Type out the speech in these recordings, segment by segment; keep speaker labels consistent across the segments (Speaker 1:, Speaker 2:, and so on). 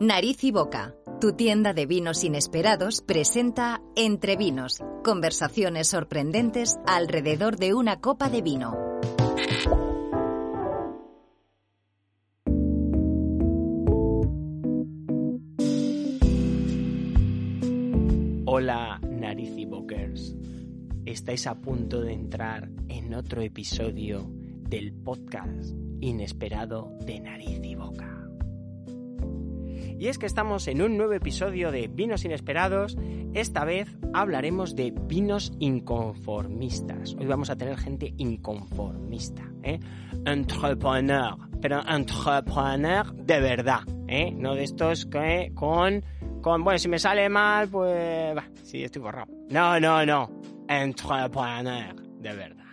Speaker 1: Nariz y Boca, tu tienda de vinos inesperados, presenta Entre Vinos, conversaciones sorprendentes alrededor de una copa de vino.
Speaker 2: Hola, Nariz y Bokers. Estáis a punto de entrar en otro episodio del podcast inesperado de Nariz y Boca. Y es que estamos en un nuevo episodio de Vinos Inesperados. Esta vez hablaremos de vinos inconformistas. Hoy vamos a tener gente inconformista, ¿eh? Entrepreneur, pero entrepreneur de verdad, ¿eh? No de estos que con, con, bueno, si me sale mal, pues, bah, sí, estoy borrado. No, no, no, entrepreneur de verdad.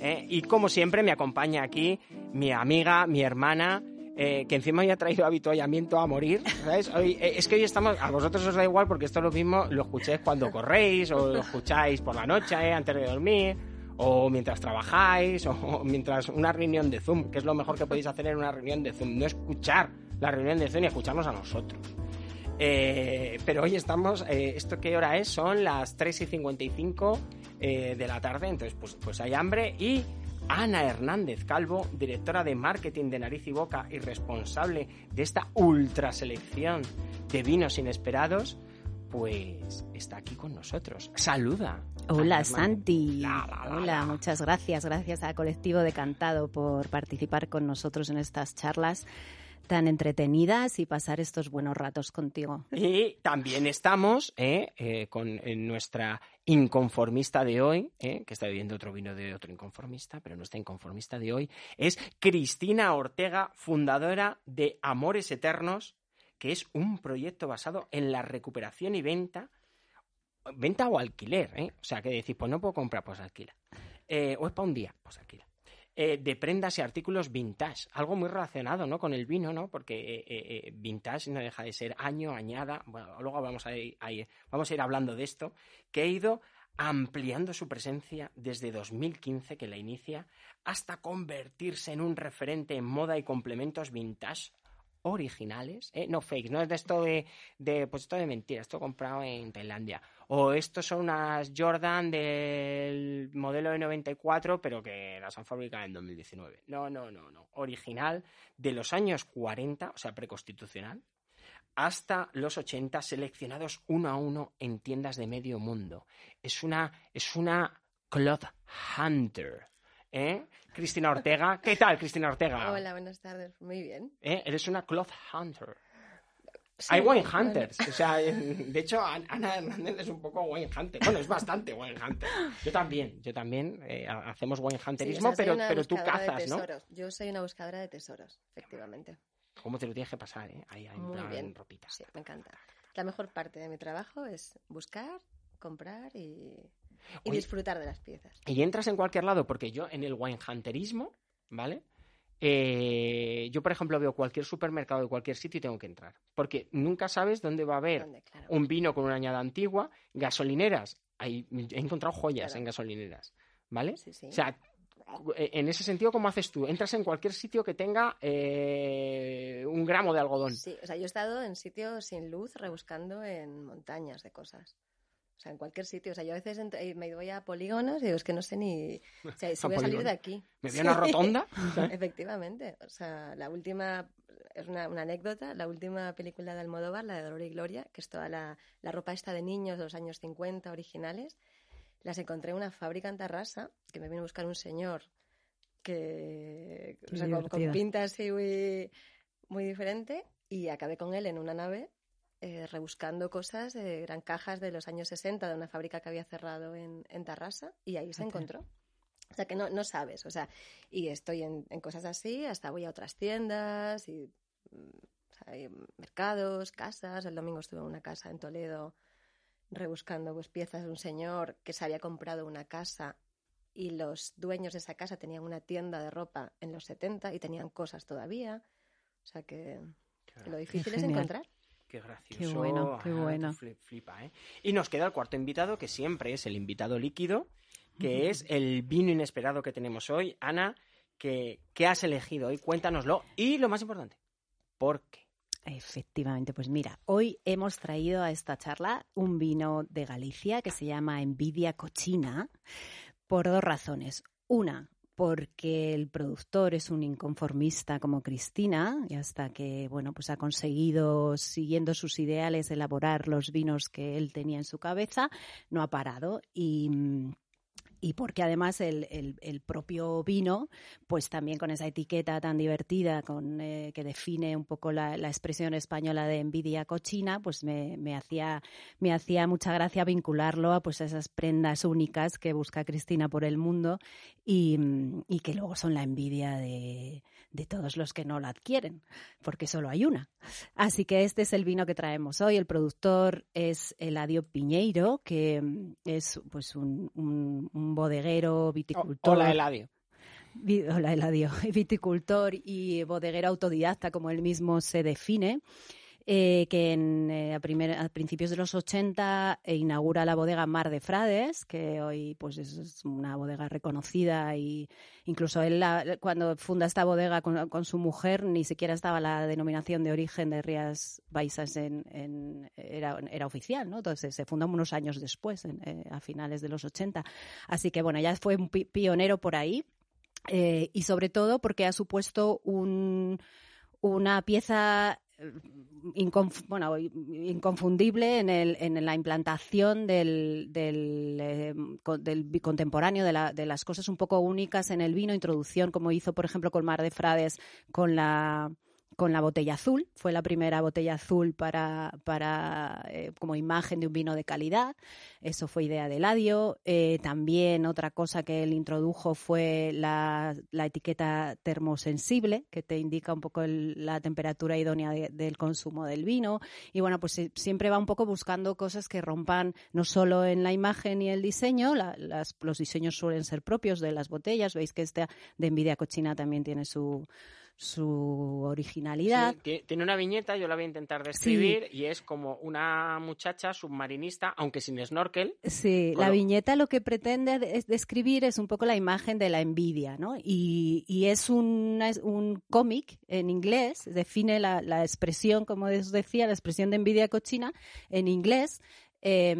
Speaker 2: ¿eh? Y como siempre me acompaña aquí mi amiga, mi hermana, eh, que encima ya ha traído habituallamiento a morir, ¿sabes? Hoy, eh, es que hoy estamos, a vosotros os da igual porque esto es lo mismo, lo escucháis cuando corréis o lo escucháis por la noche eh, antes de dormir o mientras trabajáis o mientras una reunión de Zoom, que es lo mejor que podéis hacer en una reunión de Zoom, no escuchar la reunión de Zoom y escucharnos a nosotros. Eh, pero hoy estamos, eh, ¿esto qué hora es? Son las 3 y 55 eh, de la tarde, entonces pues, pues hay hambre y Ana Hernández Calvo, directora de marketing de Nariz y Boca y responsable de esta ultra selección de vinos inesperados, pues está aquí con nosotros. Saluda.
Speaker 3: Hola. Santi.
Speaker 2: La, la, la,
Speaker 3: Hola,
Speaker 2: la.
Speaker 3: muchas gracias. Gracias al colectivo de Cantado por participar con nosotros en estas charlas tan entretenidas y pasar estos buenos ratos contigo.
Speaker 2: Y también estamos eh, eh, con nuestra inconformista de hoy, eh, que está bebiendo otro vino de otro inconformista, pero nuestra inconformista de hoy es Cristina Ortega, fundadora de Amores Eternos, que es un proyecto basado en la recuperación y venta, venta o alquiler, o sea, que decís, pues no puedo comprar, pues alquila. O es para un día, pues alquila. Eh, de prendas y artículos vintage, algo muy relacionado ¿no? con el vino, ¿no? porque eh, eh, vintage no deja de ser año, añada, luego vamos a, ir, vamos a ir hablando de esto, que ha ido ampliando su presencia desde 2015, que la inicia, hasta convertirse en un referente en moda y complementos vintage originales, no fake, no es de esto de, de, pues esto de esto comprado en Tailandia, o estos son unas Jordan del modelo de 94, pero que las han fabricado en 2019. No, no, no, no, original de los años 40, o sea, preconstitucional, hasta los 80 seleccionados uno a uno en tiendas de medio mundo. Es una, es una cloth hunter. ¿Eh? Cristina Ortega. ¿Qué tal, Cristina Ortega?
Speaker 4: Hola, buenas tardes. Muy bien.
Speaker 2: ¿Eh? Eres una cloth hunter.
Speaker 4: Sí,
Speaker 2: Hay wine hunters. O sea, de hecho, An- Ana Hernández es un poco wine hunter. Bueno, es bastante wine hunter. Yo también, yo también eh, ha- hacemos wine
Speaker 4: sí,
Speaker 2: hunterismo,
Speaker 4: o sea, soy
Speaker 2: pero, pero tú cazas, ¿no?
Speaker 4: Yo soy una buscadora de tesoros, efectivamente.
Speaker 2: ¿Cómo te lo tienes que pasar, eh? Ahí, ahí
Speaker 4: Muy
Speaker 2: plan
Speaker 4: bien.
Speaker 2: ropita.
Speaker 4: Sí, me encanta. La mejor parte de mi trabajo es buscar, comprar y, y
Speaker 2: Oye.
Speaker 4: disfrutar de las piezas.
Speaker 2: Y entras en cualquier lado, porque yo en el wine hunterismo, ¿vale? Eh, yo, por ejemplo, veo cualquier supermercado de cualquier sitio y tengo que entrar. Porque nunca sabes dónde va a haber
Speaker 4: ¿Dónde? Claro.
Speaker 2: un vino con una añada antigua, gasolineras. Ahí, he encontrado joyas
Speaker 4: Claro.
Speaker 2: en gasolineras, ¿vale?
Speaker 4: Sí, sí.
Speaker 2: O sea, eh, en ese sentido, ¿cómo haces tú? Entras en cualquier sitio que tenga eh, un gramo de algodón.
Speaker 4: Sí, o sea, yo he estado en sitios sin luz rebuscando en montañas de cosas. O sea, en cualquier sitio. O sea, yo a veces eh, me voy a polígonos y digo, es que no sé ni... O sea, si voy a salir de aquí.
Speaker 2: Me voy a una
Speaker 4: Sí.
Speaker 2: rotonda.
Speaker 4: Efectivamente. O sea, la última, es una, una anécdota, la última película de Almodóvar, la de Dolor y Gloria, que es toda la, la ropa esta de niños de los años 50 originales, las encontré en una fábrica en Tarrasa, que me vino a buscar un señor que, o sea, con, con pinta así muy, muy diferente, y acabé con él en una nave eh, rebuscando cosas, eh, eran cajas de los años 60 de una fábrica que había cerrado en, en Tarrasa, y ahí se encontró. O sea, que no, no sabes, o sea, y estoy en, en cosas así, hasta voy a otras tiendas y mm, o sea, hay mercados, casas. El domingo estuve en una casa en Toledo rebuscando pues, piezas de un señor que se había comprado una casa y los dueños de esa casa tenían una tienda de ropa en los 70 y tenían cosas todavía. O sea que lo difícil es encontrar.
Speaker 2: Qué gracioso.
Speaker 3: Qué bueno, qué bueno.
Speaker 2: fli- Flipa, ¿eh? Y nos queda el cuarto invitado, que siempre es el invitado líquido, que es el vino inesperado que tenemos hoy. Ana, ¿qué, qué has elegido hoy? Cuéntanoslo. Y lo más importante, ¿por qué?
Speaker 3: Efectivamente, pues mira, hoy hemos traído a esta charla un vino de Galicia que se llama Envidia Cochina por dos razones. Una, porque el productor es un inconformista como Cristina y hasta que bueno pues ha conseguido siguiendo sus ideales elaborar los vinos que él tenía en su cabeza no ha parado. Y mm, y porque además el, el, propio vino, pues también con esa etiqueta tan divertida con, eh, que define un poco la, la, expresión española de envidia cochina, pues me, me, hacía, me hacía mucha gracia vincularlo a, pues, esas prendas únicas que busca Cristina por el mundo y, y que luego son la envidia de, de todos los que no la adquieren, porque solo hay una. Así que este es el vino que traemos hoy. El productor es Eladio Piñeiro, que es pues un, un, un bodeguero viticultor.
Speaker 2: Hola, Eladio.
Speaker 3: Hola, Eladio. Viticultor y bodeguero autodidacta, como él mismo se define. Eh, que en, eh, a, principios de los 80 eh, inaugura la bodega Mar de Frades, que hoy pues es una bodega reconocida y incluso él cuando funda esta bodega con, su mujer ni siquiera estaba la denominación de origen de Rías Baixas en, era, era, oficial, ¿no? Entonces se fundó unos años después, a finales de los 80. Así que bueno, ya fue un pionero por ahí y sobre todo porque ha supuesto un, una pieza bueno, inconfundible en, el, en la implantación del, del, eh, del contemporáneo, de, la, de, las cosas un poco únicas en el vino, introducción, como hizo, por ejemplo, con Mar de Frades, con la con la botella azul. Fue la primera botella azul para, para eh, como imagen de un vino de calidad. Eso fue idea de Ladio. Eh, también otra cosa que él introdujo fue la, la etiqueta termosensible, que te indica un poco la temperatura idónea del consumo del vino. Y bueno, pues siempre va un poco buscando cosas que rompan no solo en la imagen y el diseño, las, los diseños suelen ser propios de las botellas. Veis que este de Envidia Cochina también tiene su su originalidad.
Speaker 2: tiene una viñeta, yo la voy a intentar describir, y es como una muchacha submarinista, aunque sin snorkel.
Speaker 3: Sí, la viñeta lo que pretende describir es un poco la imagen de la envidia, ¿no? Y, y es un, un cómic en inglés, define la, la expresión, como os decía, la expresión de envidia cochina en inglés. Eh,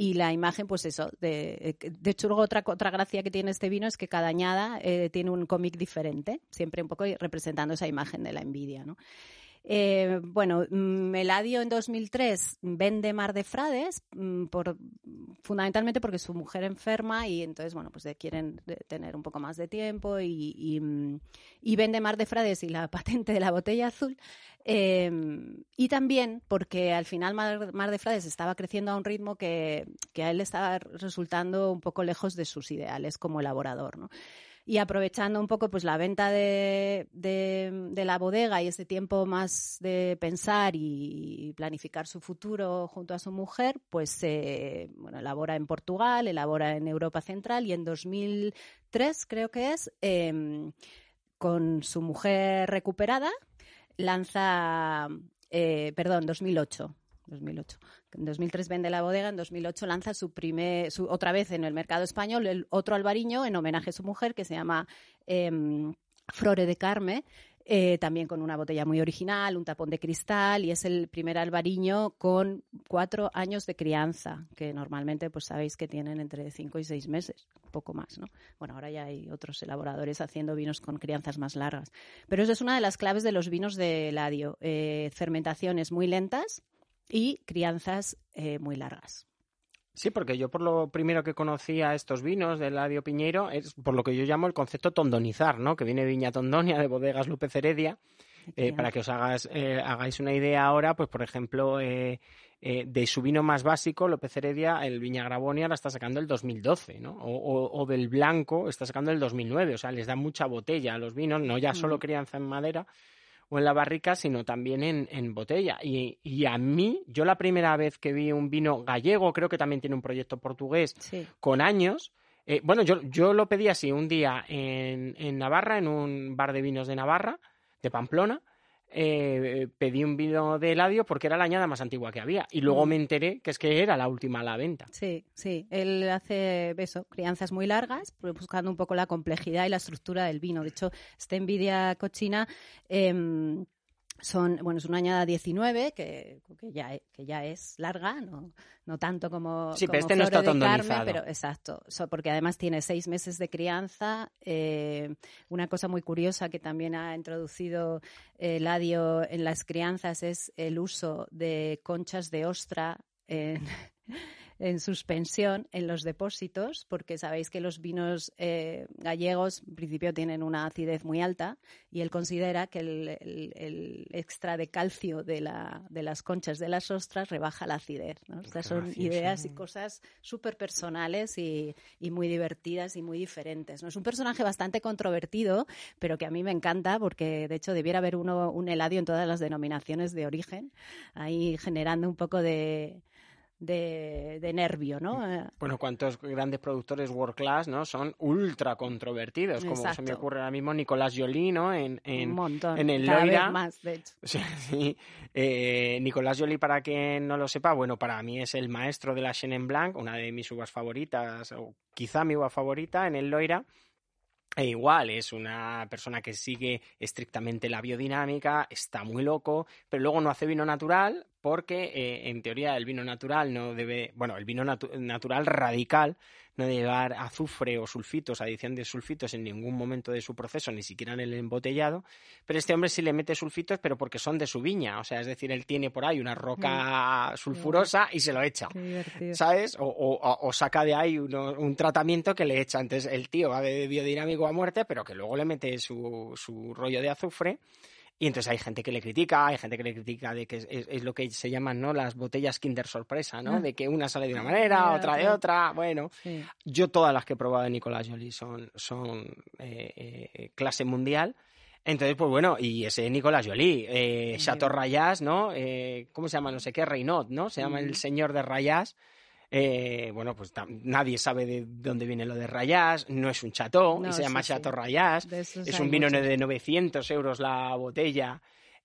Speaker 3: y la imagen, pues eso, de, de hecho luego otra, otra gracia que tiene este vino es que cada añada eh, tiene un cómic diferente, siempre un poco representando esa imagen de la envidia, ¿no? Eh, bueno, Meladio en 2003 vende Mar de Frades, mm, fundamentalmente porque su mujer enferma y entonces, bueno, pues quieren tener un poco más de tiempo y, mm, vende Mar de Frades y la patente de la botella azul. Eh, y también porque al final Mar, Mar, de Frades estaba creciendo a un ritmo que, que a él le estaba resultando un poco lejos de sus ideales como elaborador, ¿no? Y aprovechando un poco pues la venta de, de, la bodega y ese tiempo más de pensar y planificar su futuro junto a su mujer, pues eh, bueno, elabora en Portugal, elabora en Europa Central y en 2003 creo que es, em, con su mujer recuperada, lanza, eh, perdón, 2008, 2008. En 2003 vende la bodega, en 2008 lanza su primer, su, otra vez en el mercado español, otro albariño en homenaje a su mujer que se llama eh, Flore de Carme, eh, también con una botella muy original, un tapón de cristal y es el primer albariño con cuatro años de crianza, que normalmente pues sabéis que tienen entre cinco y seis meses, poco más, ¿no? Bueno, ahora ya hay otros elaboradores haciendo vinos con crianzas más largas, pero eso es una de las claves de los vinos de Ladio, eh, fermentaciones muy lentas, y crianzas eh, muy largas.
Speaker 2: Sí, porque yo por lo primero que conocía estos vinos del Ladio Piñeiro es por lo que yo llamo el concepto tondonizar, ¿no? Que viene Viña Tondonia de Bodegas López Heredia. Eh, para que os hagas, eh, hagáis una idea ahora, pues por ejemplo, de su vino más básico, López Heredia, el Viña Gravonia la está sacando el 2012, ¿no? O, del blanco está sacando el 2009, o sea, les da mucha botella a los vinos, no ya solo mm. crianza en madera, o en la barrica, sino también en, botella. Y, a mí, yo la primera vez que vi un vino gallego, creo que también tiene un proyecto portugués, con años, eh, bueno, yo, yo lo pedí así un día en, en Navarra, en un bar de vinos de Navarra, de Pamplona, eh, pedí un vino de Eladio porque era la añada más antigua que había. Y luego mm. me enteré que es que era la última a la venta.
Speaker 3: Sí, sí. Él hace eso, crianzas muy largas, buscando un poco la complejidad y la estructura del vino. De hecho, esta envidia cochina. Em, son, bueno, es una añada 19 que, que, ya, que ya es larga, no, no tanto como,
Speaker 2: sí,
Speaker 3: como
Speaker 2: pero este no está
Speaker 3: Carmen, pero exacto, so- porque además tiene seis meses de crianza. eh, una cosa muy curiosa que también ha introducido eh, Ladio en las crianzas es el uso de conchas de ostra en, en suspensión en los depósitos, porque sabéis que los vinos eh, gallegos en principio tienen una acidez muy alta y él considera que el, el- el extra de calcio de, la, de las conchas de las ostras rebaja la acidez. ¿no? Estas son
Speaker 2: gracioso.
Speaker 3: ideas y cosas súper personales y, y muy divertidas y muy diferentes. ¿no? Es un personaje bastante controvertido, pero que a mí me encanta porque de hecho debiera haber uno, un Eladio en todas las denominaciones de origen, ahí generando un poco de, de, de nervio, ¿no? Eh,
Speaker 2: Bueno, cuántos grandes productores world class, ¿no? Son ultra controvertidos, como se me ocurre ahora mismo Nicolás Jolie, ¿no? En, en,
Speaker 3: un montón.
Speaker 2: en el
Speaker 3: cada vez
Speaker 2: Loira.
Speaker 3: más, de hecho.
Speaker 2: Sí, sí. Eh, Nicolás Jolie, para quien no lo sepa, bueno, para mí es el maestro de la Chenin Blanc, una de mis uvas favoritas, o quizá mi uva favorita en el Loira. E igual, es una persona que sigue estrictamente la biodinámica, está muy loco, pero luego no hace vino natural porque, eh, en teoría, el vino natural no debe, bueno, el vino natu- natural radical no debe llevar azufre o sulfitos, adición de sulfitos en ningún momento de su proceso, ni siquiera en el embotellado, pero este hombre sí le mete sulfitos, pero porque son de su viña, o sea, es decir, él tiene por ahí una roca sulfurosa y se lo echa. ¿sabes? O, o- o saca de ahí uno- un tratamiento que le echa. Entonces el tío va de biodinámico a muerte, pero que luego le mete su, su rollo de azufre. Y entonces hay gente que le critica, hay gente que le critica de que es, es- es lo que se llaman ¿no? las botellas Kinder sorpresa, ¿no?
Speaker 3: Ah.
Speaker 2: De que una sale de una manera,
Speaker 3: Ya,
Speaker 2: otra de otra. Bueno,
Speaker 3: Sí.
Speaker 2: yo todas las que he probado de Nicolás Jolie son, son eh, eh, clase mundial. Entonces, pues bueno, y ese Nicolás Jolie, eh, Chateau. Rayas, ¿no? Eh, ¿Cómo se llama? No sé qué, Reynot, ¿no? Se llama el
Speaker 3: Ujú.
Speaker 2: señor de Rayas. Eh, bueno, pues nadie sabe de dónde viene lo de Rayas, no es un
Speaker 3: No,
Speaker 2: y se llama
Speaker 3: sí.
Speaker 2: Chateau Rayas. Es un vino de 900 euros la botella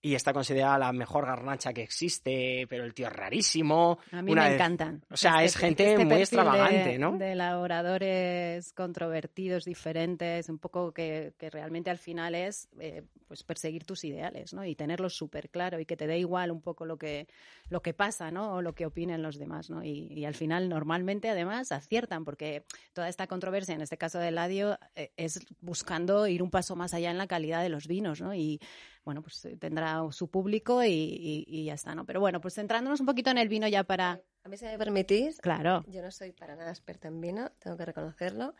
Speaker 2: y está considerada la mejor garnacha que existe, pero el tío es rarísimo.
Speaker 3: A mí
Speaker 2: Una
Speaker 3: me
Speaker 2: vez-
Speaker 3: encantan.
Speaker 2: o sea, es gente muy
Speaker 3: perfil
Speaker 2: extravagante,
Speaker 3: de,
Speaker 2: ¿no?
Speaker 3: De elaboradores controvertidos, diferentes, un poco que, que realmente al final es eh, pues perseguir tus ideales, ¿no? Y tenerlos súper claro y que te dé igual un poco lo que, lo que pasa, ¿no? O lo que opinen los demás, ¿no? Y, y al final normalmente además aciertan porque toda esta controversia, en este caso de Ladio, eh, es buscando ir un paso más allá en la calidad de los vinos, ¿no? Y bueno, pues eh, tendrá su público y, y- y ya está, ¿no? Pero bueno, pues centrándonos un poquito en el vino ya para...
Speaker 4: A mí, si me permitís,
Speaker 3: Claro.
Speaker 4: yo no soy para nada experta en vino, tengo que reconocerlo,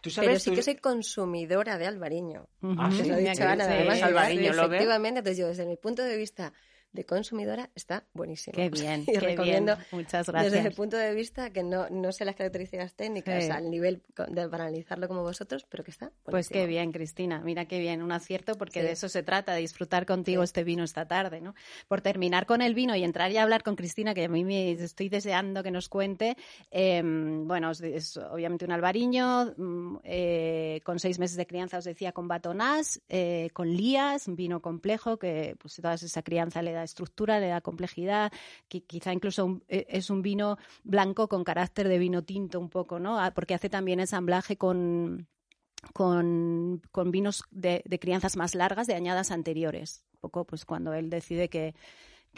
Speaker 2: ¿Tú
Speaker 4: pero
Speaker 2: sabes?
Speaker 4: sí
Speaker 2: Tú-
Speaker 4: que soy consumidora de albariño.
Speaker 2: Ah,
Speaker 3: Ujú.
Speaker 2: sí,
Speaker 4: Te lo he dicho
Speaker 2: que
Speaker 4: Ana,
Speaker 2: sí,
Speaker 4: además,
Speaker 2: Albariño
Speaker 4: Albariño,
Speaker 2: lo ve.
Speaker 4: efectivamente. Entonces yo, desde mi punto de vista de consumidor está buenísimo.
Speaker 3: Qué bien,
Speaker 4: y
Speaker 3: qué
Speaker 4: recomiendo
Speaker 3: bien. Muchas
Speaker 4: desde el
Speaker 3: gracias.
Speaker 4: punto de vista que no, no sé las características técnicas
Speaker 3: Sí.
Speaker 4: al nivel de, para analizarlo como vosotros, pero que está buenísimo.
Speaker 3: Pues qué bien, Cristina. Mira qué bien, un acierto porque
Speaker 4: Sí.
Speaker 3: de eso se trata, de disfrutar contigo
Speaker 4: Sí.
Speaker 3: este vino esta tarde, ¿no? Por terminar con el vino y entrar y hablar con Cristina, que a mí me estoy deseando que nos cuente. eh, bueno, es, es obviamente un albariño mm, eh, con seis meses de crianza, os decía, con batonás, eh, con lías, un vino complejo que pues toda esa crianza le da estructura, le da complejidad, que quizá incluso eh, es un vino blanco con carácter de vino tinto un poco, ¿no? Ah, Porque hace también ensamblaje con con, con vinos de, de crianzas más largas de añadas anteriores. Un poco, pues cuando él decide que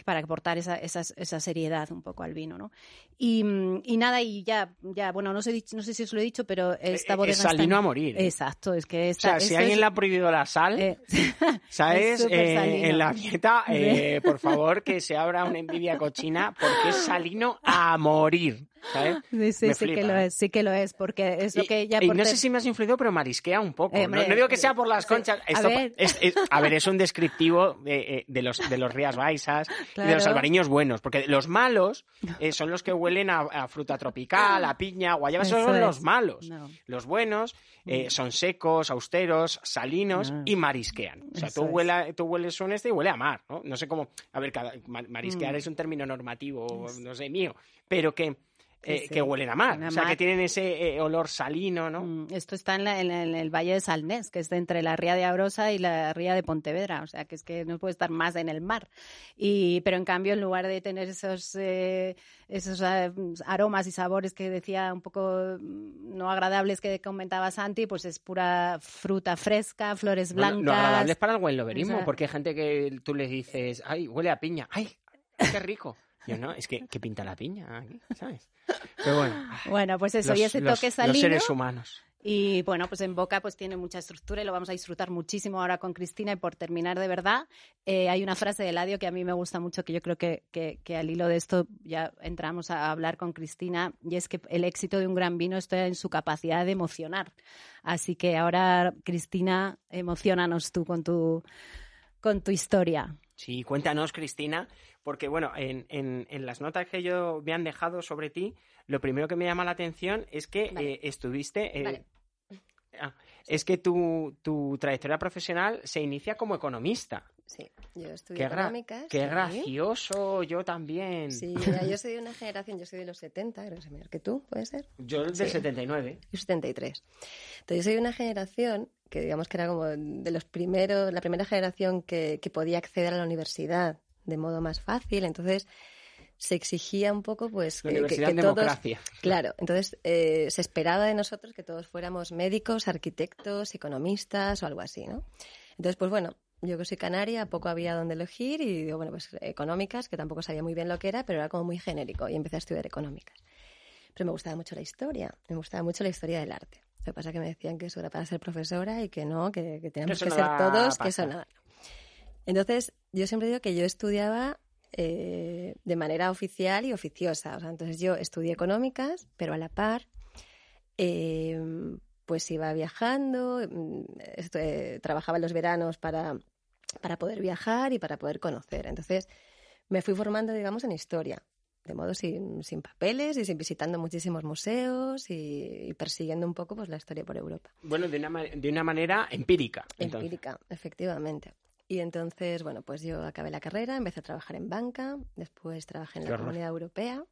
Speaker 3: para aportar esa, esa, esa seriedad un poco al vino, ¿no? Y, y nada, y ya, ya, bueno, no sé, no sé si os lo he dicho, pero esta
Speaker 2: Eh,
Speaker 3: bodega
Speaker 2: es salino a morir. ¿eh?
Speaker 3: Exacto, es que
Speaker 2: O
Speaker 3: esta,
Speaker 2: sea, si alguien
Speaker 3: es-
Speaker 2: le ha prohibido la sal,
Speaker 3: eh,
Speaker 2: ¿sabes? Eh, en la dieta, eh, por favor, que se abra una envidia cochina porque es salino a morir, ¿sabes?
Speaker 3: sí, sí,
Speaker 2: me
Speaker 3: sí que lo es, sí que lo es, porque es lo
Speaker 2: Y-
Speaker 3: que ya
Speaker 2: y no sé si me has influido, pero marisquea un poco.
Speaker 3: Eh,
Speaker 2: no, no digo que sea por las
Speaker 3: sí.
Speaker 2: conchas.
Speaker 3: A ver.
Speaker 2: es, es- a ver, es un descriptivo de, eh, de los, de los Rías Baixas y de los albariños buenos. Porque los malos eh, son los que huelen a, a fruta tropical, a piña, guayaba. Esos
Speaker 3: Eso
Speaker 2: son
Speaker 3: es.
Speaker 2: los malos.
Speaker 3: No.
Speaker 2: Los buenos eh, son secos, austeros, salinos
Speaker 3: Ah.
Speaker 2: y marisquean. O sea, tú,
Speaker 3: Eso
Speaker 2: huela- tú hueles un este y huele a mar, ¿no? No sé cómo... A ver, cada, ma- marisquear
Speaker 3: Mm.
Speaker 2: es un término normativo, no sé, mío. Pero que eh,
Speaker 3: sí.
Speaker 2: que huelen a mar. O sea,
Speaker 3: mar.
Speaker 2: que tienen ese eh, olor salino, ¿no?
Speaker 3: Mm, Esto está en, la- en la- en el Valle de Salnés, que es de entre la ría de Abrosa y la ría de Pontevedra, o sea que es que no puede estar más en el mar. Y, pero en cambio, en lugar de tener esos, eh, esos eh, aromas y sabores que decía un poco mm, no agradables que comentaba Santi, pues es pura fruta fresca, flores blancas.
Speaker 2: lo agradable es para el buen loberismo,
Speaker 3: O sea-
Speaker 2: porque hay gente que tú le dices, ay, huele a piña, ay, qué rico. Yo no, es que, que pinta la piña aquí, ¿sabes? Pero bueno,
Speaker 3: Bueno, pues eso,
Speaker 2: los,
Speaker 3: y ese
Speaker 2: los-
Speaker 3: toque
Speaker 2: los
Speaker 3: salino.
Speaker 2: seres humanos.
Speaker 3: Y bueno, pues en Boca pues tiene mucha estructura y lo vamos a disfrutar muchísimo ahora con Cristina. Y por terminar de verdad, eh, hay una frase de Eladio que a mí me gusta mucho, que yo creo que, que, que al hilo de esto ya entramos a hablar con Cristina, y es que el éxito de un gran vino está en su capacidad de emocionar. Así que ahora, Cristina, emocionanos tú con tu, con tu historia.
Speaker 2: Sí, cuéntanos, Cristina, porque bueno, en, en- en las notas que yo me han dejado sobre ti, lo primero que me llama la atención es que
Speaker 4: Vale.
Speaker 2: eh, estuviste... eh,
Speaker 4: Vale.
Speaker 2: ah, es que tu, tu trayectoria profesional se inicia como economista.
Speaker 4: Sí, yo estudié
Speaker 2: Qué,
Speaker 4: económicas.
Speaker 2: qué
Speaker 4: sí.
Speaker 2: gracioso, yo también.
Speaker 4: Sí, mira, yo soy de una generación, yo soy de los 70, creo que soy mayor que tú, ¿puede ser?
Speaker 2: Yo del
Speaker 4: Sí.
Speaker 2: 79.
Speaker 4: Yo 73. Entonces yo soy de una generación que digamos que era como de los primeros, la primera generación que, que podía acceder a la universidad de modo más fácil. Entonces se exigía un poco pues
Speaker 2: La
Speaker 4: que, que-
Speaker 2: Universidad
Speaker 4: que todos...
Speaker 2: Democracia.
Speaker 4: Claro, entonces eh, se esperaba de nosotros que todos fuéramos médicos, arquitectos, economistas o algo así, ¿no? Entonces, pues bueno, yo que soy canaria, poco había donde elegir y digo, bueno, pues económicas, que tampoco sabía muy bien lo que era, pero era como muy genérico y empecé a estudiar económicas. Pero me gustaba mucho la historia, me gustaba mucho la historia del arte. Lo que pasa es que me decían que eso era para ser profesora y que no, que, que teníamos que ser todos, que eso nada. Entonces, yo siempre digo que yo estudiaba eh, de manera oficial y oficiosa. O sea, entonces yo estudié económicas, pero a la par, eh, pues iba viajando, mm, esto, eh, trabajaba en los veranos para, para poder viajar y para poder conocer. Entonces, me fui formando, digamos, en historia, de modo sin, sin papeles y sin visitando muchísimos museos y, y persiguiendo un poco pues la historia por Europa.
Speaker 2: Bueno, de una, de una manera empírica. entonces.
Speaker 4: Empírica, efectivamente. Y entonces, bueno, pues yo acabé la carrera, empecé a trabajar en banca, después trabajé en
Speaker 2: Qué
Speaker 4: la
Speaker 2: horror.
Speaker 4: Comunidad Europea,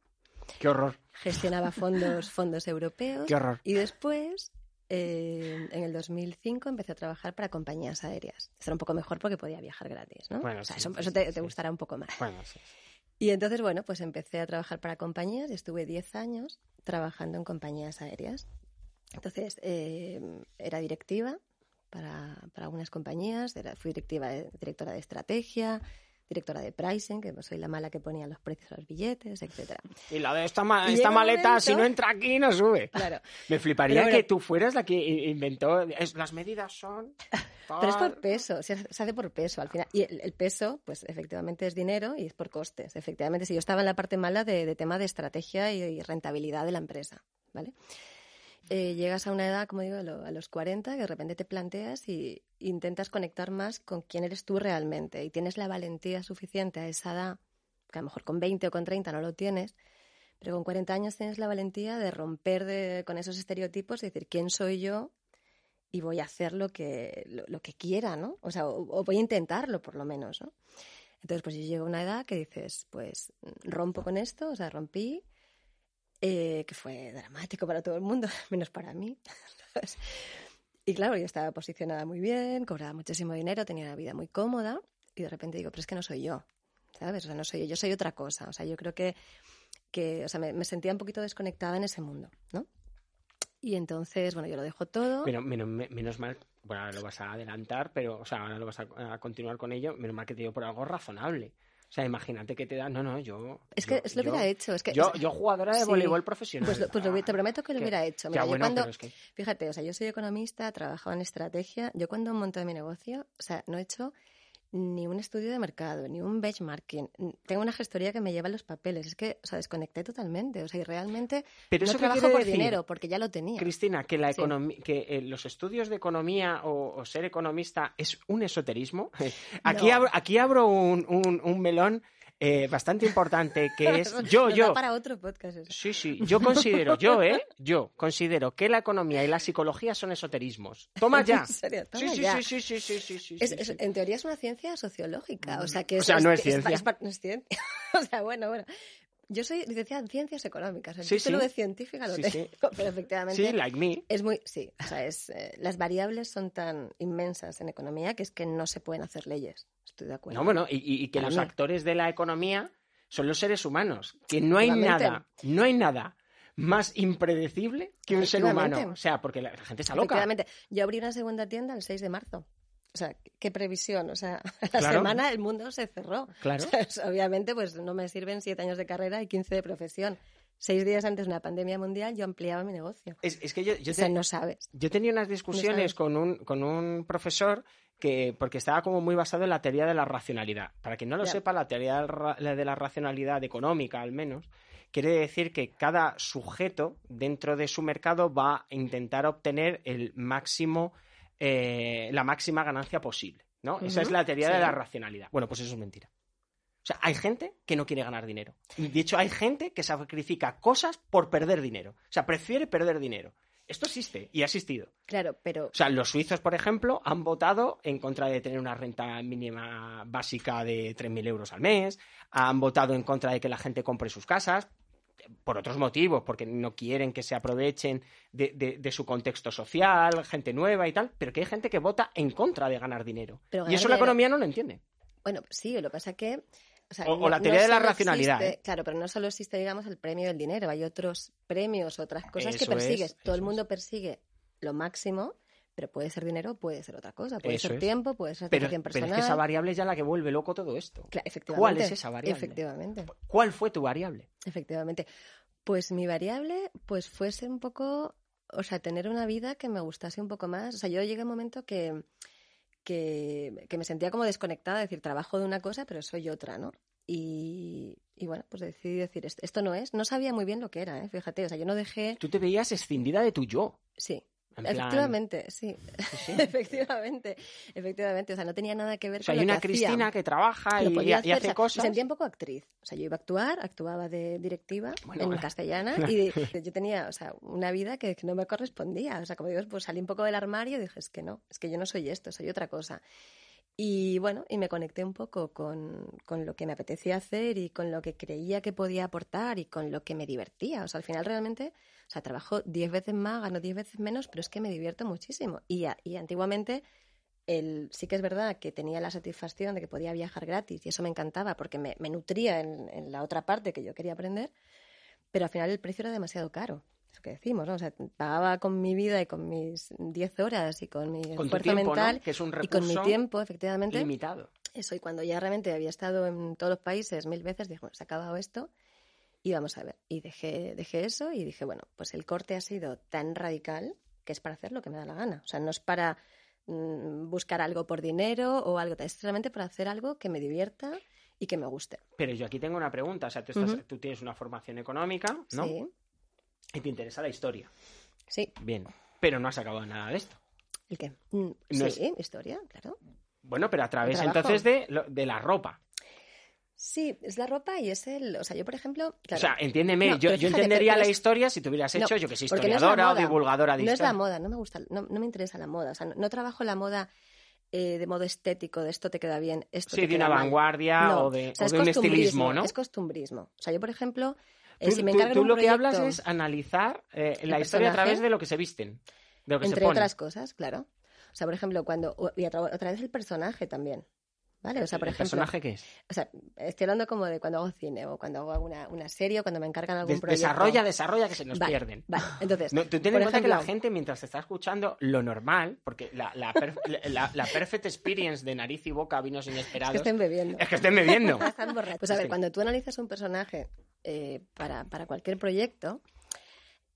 Speaker 2: Qué horror,
Speaker 4: gestionaba fondos, fondos europeos
Speaker 2: qué horror.
Speaker 4: y después, eh, en el 2005, empecé a trabajar para compañías aéreas. Esto era un poco mejor porque podía viajar gratis, ¿no?
Speaker 2: Bueno,
Speaker 4: o sea,
Speaker 2: sí,
Speaker 4: eso,
Speaker 2: sí,
Speaker 4: eso
Speaker 2: sí,
Speaker 4: te,
Speaker 2: sí.
Speaker 4: te gustará un poco más.
Speaker 2: Bueno.
Speaker 4: Y entonces, bueno, pues empecé a trabajar para compañías y estuve 10 años trabajando en compañías aéreas. Entonces, eh, era directiva para, para algunas compañías, era, fui directiva directora de estrategia, directora de pricing, que soy la mala que ponía los precios a los billetes, etcétera.
Speaker 2: Y la de esta, ma- esta maleta,
Speaker 4: momento-
Speaker 2: si no entra aquí, no sube.
Speaker 4: Claro,
Speaker 2: Me fliparía
Speaker 4: bueno.
Speaker 2: que tú fueras la que inventó. es- las medidas son.
Speaker 4: pero es por peso, se hace se hace por peso al final. Y el, el peso, pues efectivamente es dinero y es por costes. Efectivamente, si yo estaba en la parte mala de, de tema de estrategia y, y rentabilidad de la empresa, ¿vale? Eh, llegas a una edad, como digo, a, lo- a los 40, que de repente te planteas y intentas conectar más con quién eres tú realmente y tienes la valentía suficiente a esa edad, que a lo mejor con 20 o con 30 no lo tienes, pero con 40 años tienes la valentía de romper con esos estereotipos y decir quién soy yo y voy a hacer lo que, lo, que quiera, ¿no? O sea, o, voy a intentarlo por lo menos, ¿no? Entonces, pues yo llego a una edad que dices, pues rompo con esto, o sea, rompí, eh, que fue dramático para todo el mundo, menos para mí. Y claro, yo estaba posicionada muy bien, cobraba muchísimo dinero, tenía una vida muy cómoda y de repente digo, pero es que no soy yo, ¿sabes? O sea, no soy yo, yo soy otra cosa. O sea, yo creo que, que o sea, me, sentía un poquito desconectada en ese mundo, ¿no? Y entonces, bueno, yo lo dejo todo.
Speaker 2: Menos, me- menos mal. Bueno, ahora lo vas a adelantar, pero. O sea, ahora lo vas a, a continuar con ello. Menos mal que te dio por algo razonable. Sea, imagínate que te da. No, no, yo.
Speaker 4: es que
Speaker 2: yo-
Speaker 4: es lo
Speaker 2: yo-
Speaker 4: hubiera hecho. Es que,
Speaker 2: Yo, yo jugadora de
Speaker 4: sí.
Speaker 2: voleibol profesional.
Speaker 4: Pues, pues lo te prometo que lo hubiera hecho.
Speaker 2: Ya,
Speaker 4: Mira, yo
Speaker 2: bueno,
Speaker 4: cuando,
Speaker 2: pero es que.
Speaker 4: Fíjate, o sea, yo soy economista, trabajaba en estrategia. Yo cuando monté mi negocio, o sea, no he hecho ni un estudio de mercado, ni un benchmarking. Tengo una gestoría que me lleva los papeles. Es que, o sea, desconecté totalmente. O sea, y realmente
Speaker 2: Pero
Speaker 4: no
Speaker 2: eso
Speaker 4: trabajo por
Speaker 2: decir?
Speaker 4: dinero, porque ya lo tenía.
Speaker 2: Cristina, que, la
Speaker 4: Sí.
Speaker 2: que eh, los estudios de economía o, o ser economista es un esoterismo. Aquí,
Speaker 4: No.
Speaker 2: abro, aquí abro un, un- un melón eh, bastante importante que es yo, yo.
Speaker 4: para otro podcast eso.
Speaker 2: Sí, sí, yo considero, yo, ¿eh? Yo considero que la economía y la psicología son esoterismos. Toma ya.
Speaker 4: En serio,
Speaker 2: Sí,
Speaker 4: toma
Speaker 2: sí,
Speaker 4: ya.
Speaker 2: sí, sí, sí, sí, sí, sí,
Speaker 4: Es-
Speaker 2: sí,
Speaker 4: es-
Speaker 2: sí.
Speaker 4: en teoría es una ciencia sociológica, o sea que
Speaker 2: O sea, no es ciencia.
Speaker 4: no es ciencia. o sea, bueno, bueno. Yo soy licenciada en ciencias económicas. El
Speaker 2: Sí,
Speaker 4: título
Speaker 2: sí.
Speaker 4: de científica lo
Speaker 2: Sí,
Speaker 4: tengo,
Speaker 2: sí.
Speaker 4: pero efectivamente
Speaker 2: Sí, like me.
Speaker 4: es muy, sí, o sea, es, eh, las variables son tan inmensas en economía que es que no se pueden hacer leyes. Estoy de acuerdo.
Speaker 2: No, bueno, y, que
Speaker 4: Para
Speaker 2: los
Speaker 4: mí.
Speaker 2: actores de la economía son los seres humanos. Que no hay nada, no hay nada más impredecible que un ser humano. O sea, porque la, la gente está loca.
Speaker 4: Yo abrí una segunda tienda el 6 de marzo. O sea, qué previsión. O sea, la
Speaker 2: Claro.
Speaker 4: semana el mundo se cerró.
Speaker 2: Claro.
Speaker 4: O sea, es- obviamente, pues no me sirven siete años de carrera y 15 de profesión. Seis días antes de una pandemia mundial yo ampliaba mi negocio.
Speaker 2: Es, es que yo, yo
Speaker 4: o sea,
Speaker 2: te-
Speaker 4: no sabes.
Speaker 2: Yo tenía unas discusiones con un, con un profesor que, porque estaba como muy basado en la teoría de la racionalidad. Para quien no lo sepa, la teoría de la racionalidad económica, al menos, quiere decir que cada sujeto dentro de su mercado va a intentar obtener el máximo, eh, la máxima ganancia posible. ¿no? Esa es la teoría de la racionalidad. Bueno, pues eso es mentira. O sea, hay gente que no quiere ganar dinero. Y, De hecho, hay gente que sacrifica cosas por perder dinero. O sea, prefiere perder dinero. Esto existe y ha existido.
Speaker 4: Claro, pero
Speaker 2: O sea, los suizos, por ejemplo, han votado en contra de tener una renta mínima básica de 3.000 euros al mes, han votado en contra de que la gente compre sus casas, por otros motivos, porque no quieren que se aprovechen de, de- de su contexto social, gente nueva y tal, pero que hay gente que vota en contra de ganar dinero.
Speaker 4: Pero
Speaker 2: y eso la economía no lo entiende.
Speaker 4: Bueno, sí, lo que pasa que... O, sea,
Speaker 2: O- o
Speaker 4: no-
Speaker 2: la
Speaker 4: no
Speaker 2: teoría de la racionalidad,
Speaker 4: existe-
Speaker 2: ¿eh?
Speaker 4: Claro, pero no solo existe, digamos, el premio del dinero. Hay otros premios, otras cosas que
Speaker 2: es,
Speaker 4: persigues. Todo el mundo persigue lo máximo, pero puede ser dinero, puede ser otra cosa. Puede
Speaker 2: Eso
Speaker 4: ser
Speaker 2: es.
Speaker 4: tiempo, puede ser
Speaker 2: Pero,
Speaker 4: atención
Speaker 2: pero es
Speaker 4: personal.
Speaker 2: que esa variable es ya la que vuelve loco todo esto.
Speaker 4: Efectivamente.
Speaker 2: ¿Cuál es esa variable?
Speaker 4: Efectivamente,
Speaker 2: ¿Cuál fue tu variable?
Speaker 4: efectivamente. Pues mi variable, pues fue ser un poco, o sea, tener una vida que me gustase un poco más. O sea, yo llegué a un momento que, que, que me sentía como desconectada, es decir, trabajo de una cosa, pero soy otra, ¿no? Y, y bueno, pues decidí decir, "Est- esto no es. No sabía muy bien lo que era, ¿eh? fíjate, o sea, yo no dejé...
Speaker 2: Tú te veías escindida de tu yo.
Speaker 4: Sí,
Speaker 2: plan-
Speaker 4: efectivamente, sí.
Speaker 2: Sí, sí.
Speaker 4: efectivamente, efectivamente. O sea, no tenía nada que ver
Speaker 2: O sea,
Speaker 4: con
Speaker 2: hay
Speaker 4: lo
Speaker 2: una
Speaker 4: que hacía.
Speaker 2: Cristina que trabaja y, y hace
Speaker 4: o sea,
Speaker 2: cosas.
Speaker 4: Me sentía un poco actriz. O sea, yo iba a actuar, actuaba de directiva
Speaker 2: Bueno,
Speaker 4: en
Speaker 2: bueno.
Speaker 4: castellana y yo tenía, o sea, una vida que, que no me correspondía. O sea, como digo, pues salí un poco del armario y dije, es que no, es que yo no soy esto, soy otra cosa. Y bueno, y me conecté un poco con, con lo que me apetecía hacer y con lo que creía que podía aportar y con lo que me divertía. O sea, al final realmente, o sea, trabajo 10 veces más, gano 10 veces menos, pero es que me divierto muchísimo. Y, a- y antiguamente el, sí que es verdad que tenía la satisfacción de que podía viajar gratis y eso me encantaba porque me, me nutría en, en la otra parte que yo quería aprender, pero al final el precio era demasiado caro. Eso que decimos, ¿no? O sea, pagaba con mi vida y con mis 10 horas y con mi
Speaker 2: con
Speaker 4: esfuerzo
Speaker 2: tiempo, ¿no?
Speaker 4: mental
Speaker 2: Que es un
Speaker 4: y con mi tiempo, efectivamente.
Speaker 2: limitado.
Speaker 4: Eso, y cuando ya realmente había estado en todos los países mil veces, dije, bueno, se ha acabado esto y vamos a ver. Y dejé, dejé eso y dije, bueno, pues el corte ha sido tan radical que es para hacer lo que me da la gana. O sea, no es para mm, buscar algo por dinero o algo, es realmente para hacer algo que me divierta y que me guste.
Speaker 2: Pero yo aquí tengo una pregunta. O sea, tú, estás- tú tienes una formación económica, ¿no?
Speaker 4: Sí,
Speaker 2: Y te interesa la historia.
Speaker 4: sí.
Speaker 2: Bien. Pero no has acabado nada de esto.
Speaker 4: ¿El qué? Mm,
Speaker 2: No
Speaker 4: sí, historia, claro.
Speaker 2: Bueno, pero a través entonces de, de la ropa.
Speaker 4: Sí, es la ropa y es el... O sea, yo, por ejemplo... claro,
Speaker 2: O sea, entiéndeme,
Speaker 4: No,
Speaker 2: yo, yo
Speaker 4: fíjate,
Speaker 2: entendería la
Speaker 4: es-
Speaker 2: historia si te hubieras
Speaker 4: No,
Speaker 2: hecho, yo que sé,
Speaker 4: no es
Speaker 2: historiadora o divulgadora de
Speaker 4: No es la
Speaker 2: historia.
Speaker 4: moda, no me gusta, no, no me interesa la moda. O sea, no, trabajo la moda eh, de modo estético, de esto te queda bien, esto
Speaker 2: Sí,
Speaker 4: te
Speaker 2: de
Speaker 4: queda
Speaker 2: una
Speaker 4: mal.
Speaker 2: vanguardia o de,
Speaker 4: o sea,
Speaker 2: o
Speaker 4: es
Speaker 2: de un
Speaker 4: costumbrismo,
Speaker 2: estilismo, ¿no?
Speaker 4: Es costumbrismo. O sea, yo, por ejemplo, eh,
Speaker 2: Tú,
Speaker 4: si me
Speaker 2: tú-
Speaker 4: encargan
Speaker 2: tú
Speaker 4: un
Speaker 2: lo que hablas es analizar eh, la historia a través de lo que se visten, de lo que se
Speaker 4: entre
Speaker 2: pone.
Speaker 4: otras cosas, claro. O sea, por ejemplo, cuando... Y otra vez el personaje también. ¿Vale? O sea, por
Speaker 2: ¿El
Speaker 4: ejemplo...
Speaker 2: personaje qué es?
Speaker 4: O sea, estoy hablando como de cuando hago cine o cuando hago alguna una serie o cuando me encargan algún
Speaker 2: Des-
Speaker 4: proyecto.
Speaker 2: desarrolla, desarrolla que se nos
Speaker 4: Vale,
Speaker 2: pierden.
Speaker 4: Vale, entonces...
Speaker 2: No, tú ten en cuenta que la gente, mientras te está escuchando, lo normal, porque la, la, per- la- la perfect experience de nariz y boca, vinos
Speaker 4: Es
Speaker 2: inesperados,
Speaker 4: que estén bebiendo.
Speaker 2: es que estén bebiendo.
Speaker 4: Están borrachos. Pues a ver, cuando tú analizas un personaje eh, para, para cualquier proyecto,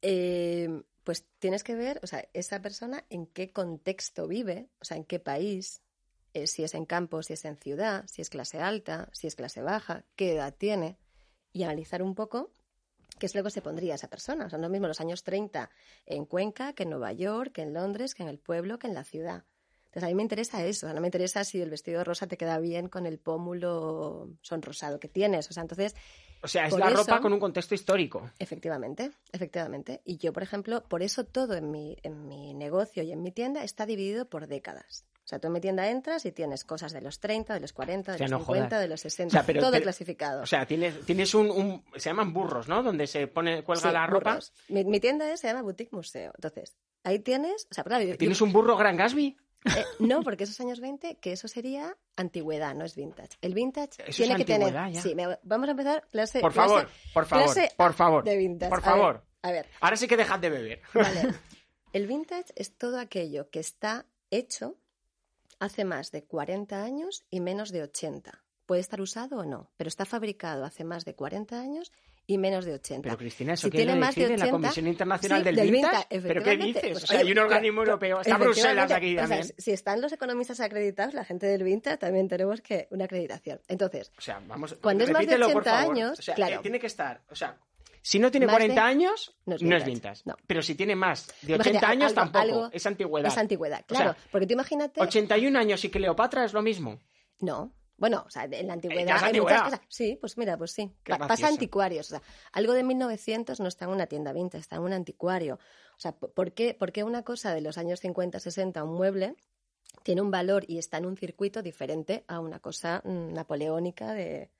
Speaker 4: eh, pues tienes que ver, o sea, esa persona en qué contexto vive, o sea, en qué país, eh, si es en campo, si es en ciudad, si es clase alta, si es clase baja, qué edad tiene, y analizar un poco qué es lo que se pondría esa persona. O sea, no mismo los años 30 en Cuenca que en Nueva York, que en Londres, que en el pueblo, que en la ciudad. Entonces, a mí me interesa eso, o sea, no me interesa si el vestido rosa te queda bien con el pómulo sonrosado que tienes. O sea, entonces,
Speaker 2: O sea, es la ropa con un contexto histórico.
Speaker 4: efectivamente, efectivamente. Y yo, por ejemplo, por eso todo en mi, en mi negocio y en mi tienda está dividido por décadas. O sea, tú en mi tienda entras y tienes cosas de los 30, de los 40, de los
Speaker 2: no
Speaker 4: 50,
Speaker 2: jodas.
Speaker 4: de los 60,
Speaker 2: O sea, pero
Speaker 4: todo clasificado.
Speaker 2: O sea, tienes, tienes un, un- Se llaman burros, ¿no? Donde se pone, cuelga
Speaker 4: Sí,
Speaker 2: la ropa.
Speaker 4: Mi, mi tienda es- se llama Boutique Museo. Entonces, ahí tienes... O sea, claro, yo-
Speaker 2: ¿Tienes un burro Gran Gatsby?
Speaker 4: Eh, no, porque esos años 20, que eso sería antigüedad, no es vintage. El vintage
Speaker 2: Eso es
Speaker 4: tiene que tener.
Speaker 2: ya.
Speaker 4: Sí, me- vamos a empezar clase.
Speaker 2: Por
Speaker 4: clase-
Speaker 2: favor, por favor,
Speaker 4: clase
Speaker 2: por favor.
Speaker 4: De vintage.
Speaker 2: Por
Speaker 4: A ver,
Speaker 2: favor.
Speaker 4: A ver,
Speaker 2: Ahora sí que dejad de beber.
Speaker 4: vale. El vintage es todo aquello que está hecho hace más de 40 años y menos de 80. Puede estar usado o no, pero está fabricado hace más de 40 años y menos de 80.
Speaker 2: Pero Cristina, ¿eso
Speaker 4: Si tiene más de
Speaker 2: decide? ¿La
Speaker 4: 80?
Speaker 2: Comisión Internacional
Speaker 4: Sí,
Speaker 2: del,
Speaker 4: del
Speaker 2: Vintage?
Speaker 4: vintage,
Speaker 2: ¿Pero qué dices?
Speaker 4: Pues,
Speaker 2: o sea, hay un organismo europeo. Está Bruselas aquí
Speaker 4: o sea,
Speaker 2: también.
Speaker 4: si están los economistas acreditados, la gente del vintage también tenemos que una acreditación. Entonces,
Speaker 2: O sea, vamos.
Speaker 4: Cuando es más de
Speaker 2: repítelo, por
Speaker 4: 80
Speaker 2: favor.
Speaker 4: años,
Speaker 2: O sea,
Speaker 4: claro.
Speaker 2: tiene que estar. O sea, si no tiene
Speaker 4: Más
Speaker 2: 40
Speaker 4: de-
Speaker 2: años,
Speaker 4: no es
Speaker 2: no es
Speaker 4: vintage,
Speaker 2: vintage.
Speaker 4: no.
Speaker 2: Pero si tiene más de
Speaker 4: Imagínate,
Speaker 2: 80 años,
Speaker 4: algo-
Speaker 2: tampoco.
Speaker 4: algo-
Speaker 2: es antigüedad.
Speaker 4: es antigüedad,
Speaker 2: O sea,
Speaker 4: claro. porque tú imagínate.
Speaker 2: 81 años y Cleopatra es lo mismo.
Speaker 4: No. Bueno, o sea, en la antigüedad hay
Speaker 2: antigüedad.
Speaker 4: muchas cosas. Sí, pues mira, pues sí.
Speaker 2: Qué
Speaker 4: Pa-
Speaker 2: gracioso.
Speaker 4: pasa anticuarios. O sea, algo de 1900 no está en una tienda vintage, está en un anticuario. O sea, ¿por qué, por qué una cosa de los años 50, 60, un mueble, tiene un valor y está en un circuito diferente a una cosa mm, napoleónica de,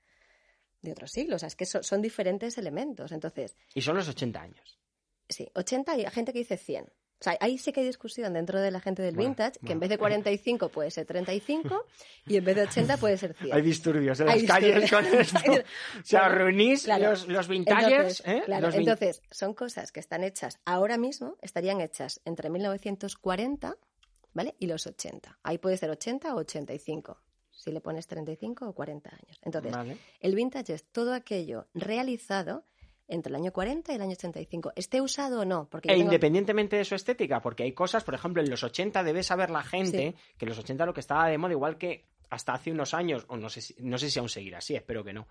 Speaker 4: de otro siglo? O sea, es que so- son diferentes elementos. Entonces,
Speaker 2: Y son los 80 años.
Speaker 4: Sí, 80 y hay gente que dice 100. O sea, ahí sí que hay discusión dentro de la gente del
Speaker 2: Bueno,
Speaker 4: vintage, que en
Speaker 2: bueno.
Speaker 4: vez de 45 puede ser 35 y en vez de 80 puede ser 100.
Speaker 2: Hay disturbios en
Speaker 4: Hay
Speaker 2: las calles con
Speaker 4: disturbios.
Speaker 2: esto. O sea,
Speaker 4: Claro,
Speaker 2: reunís
Speaker 4: claro.
Speaker 2: los, los vintagers,
Speaker 4: Entonces,
Speaker 2: ¿eh?
Speaker 4: claro,
Speaker 2: Los vin-
Speaker 4: entonces, son cosas que están hechas ahora mismo, estarían hechas entre 1940, ¿vale? Y los 80. Ahí puede ser 80 o 85, si le pones 35 o 40 años. Entonces,
Speaker 2: Vale.
Speaker 4: el vintage es todo aquello realizado entre el año 40 y el año 85. Esté usado o no, porque
Speaker 2: E
Speaker 4: tengo-
Speaker 2: independientemente de su estética, porque hay cosas, por ejemplo, en los 80 debe saber la gente que en los 80 lo que estaba de moda, igual que hasta hace unos años, o no sé si, no sé si aún seguirá así, espero que no,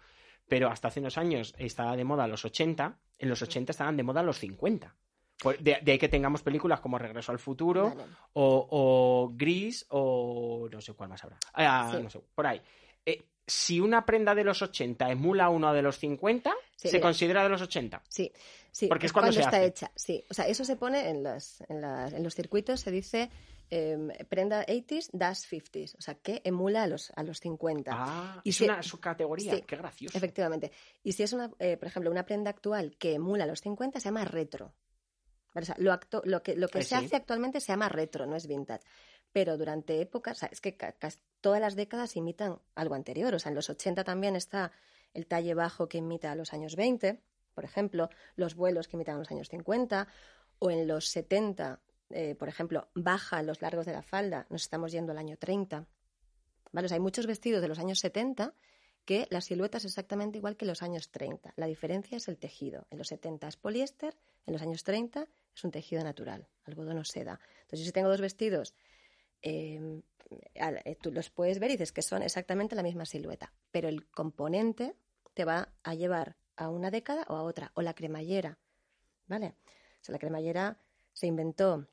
Speaker 2: pero hasta hace unos años estaba de moda los 80, en los 80 estaban de moda los 50. Por- De, de ahí que tengamos películas como Regreso al Futuro
Speaker 4: Vale.
Speaker 2: o, o Gris o no sé cuál más habrá. Ah,
Speaker 4: Sí.
Speaker 2: no sé, por ahí. Eh, si una prenda de los 80 emula una de los 50,
Speaker 4: Sí,
Speaker 2: se
Speaker 4: mira.
Speaker 2: considera de los 80.
Speaker 4: Sí, sí.
Speaker 2: Porque es cuando se
Speaker 4: está
Speaker 2: hace.
Speaker 4: hecha. Sí, o sea, eso se pone en, las, en, las- en los circuitos, se dice em, prenda 80s, dash 50s, o sea, que emula a los, a los 50.
Speaker 2: Ah,
Speaker 4: Y
Speaker 2: es
Speaker 4: si-
Speaker 2: una subcategoría.
Speaker 4: sí,
Speaker 2: Qué gracioso.
Speaker 4: Efectivamente. Y si es, una, eh, por ejemplo, una prenda actual que emula a los 50, se llama retro. Vale, o sea, lo, acto- lo que, lo que
Speaker 2: Eh,
Speaker 4: se
Speaker 2: sí.
Speaker 4: hace actualmente se llama retro, no es vintage. Pero durante épocas, o sea, es que ca- cas- todas las décadas imitan algo anterior. O sea, en los 80 también está el talle bajo que imita a los años 20, por ejemplo, los vuelos que imitan a los años 50, o en los 70, eh, por ejemplo, baja los largos de la falda, nos estamos yendo al año 30. ¿Vale? O sea, hay muchos vestidos de los años 70 que la silueta es exactamente igual que los años 30. La diferencia es el tejido. En los 70 es poliéster, en los años 30 es un tejido natural, algodón o seda. Entonces, si tengo dos vestidos, al- eh, tú los puedes ver y dices que son exactamente la misma silueta, pero el componente te va a llevar a una década o a otra, o la cremallera, ¿vale? O sea, la cremallera se inventó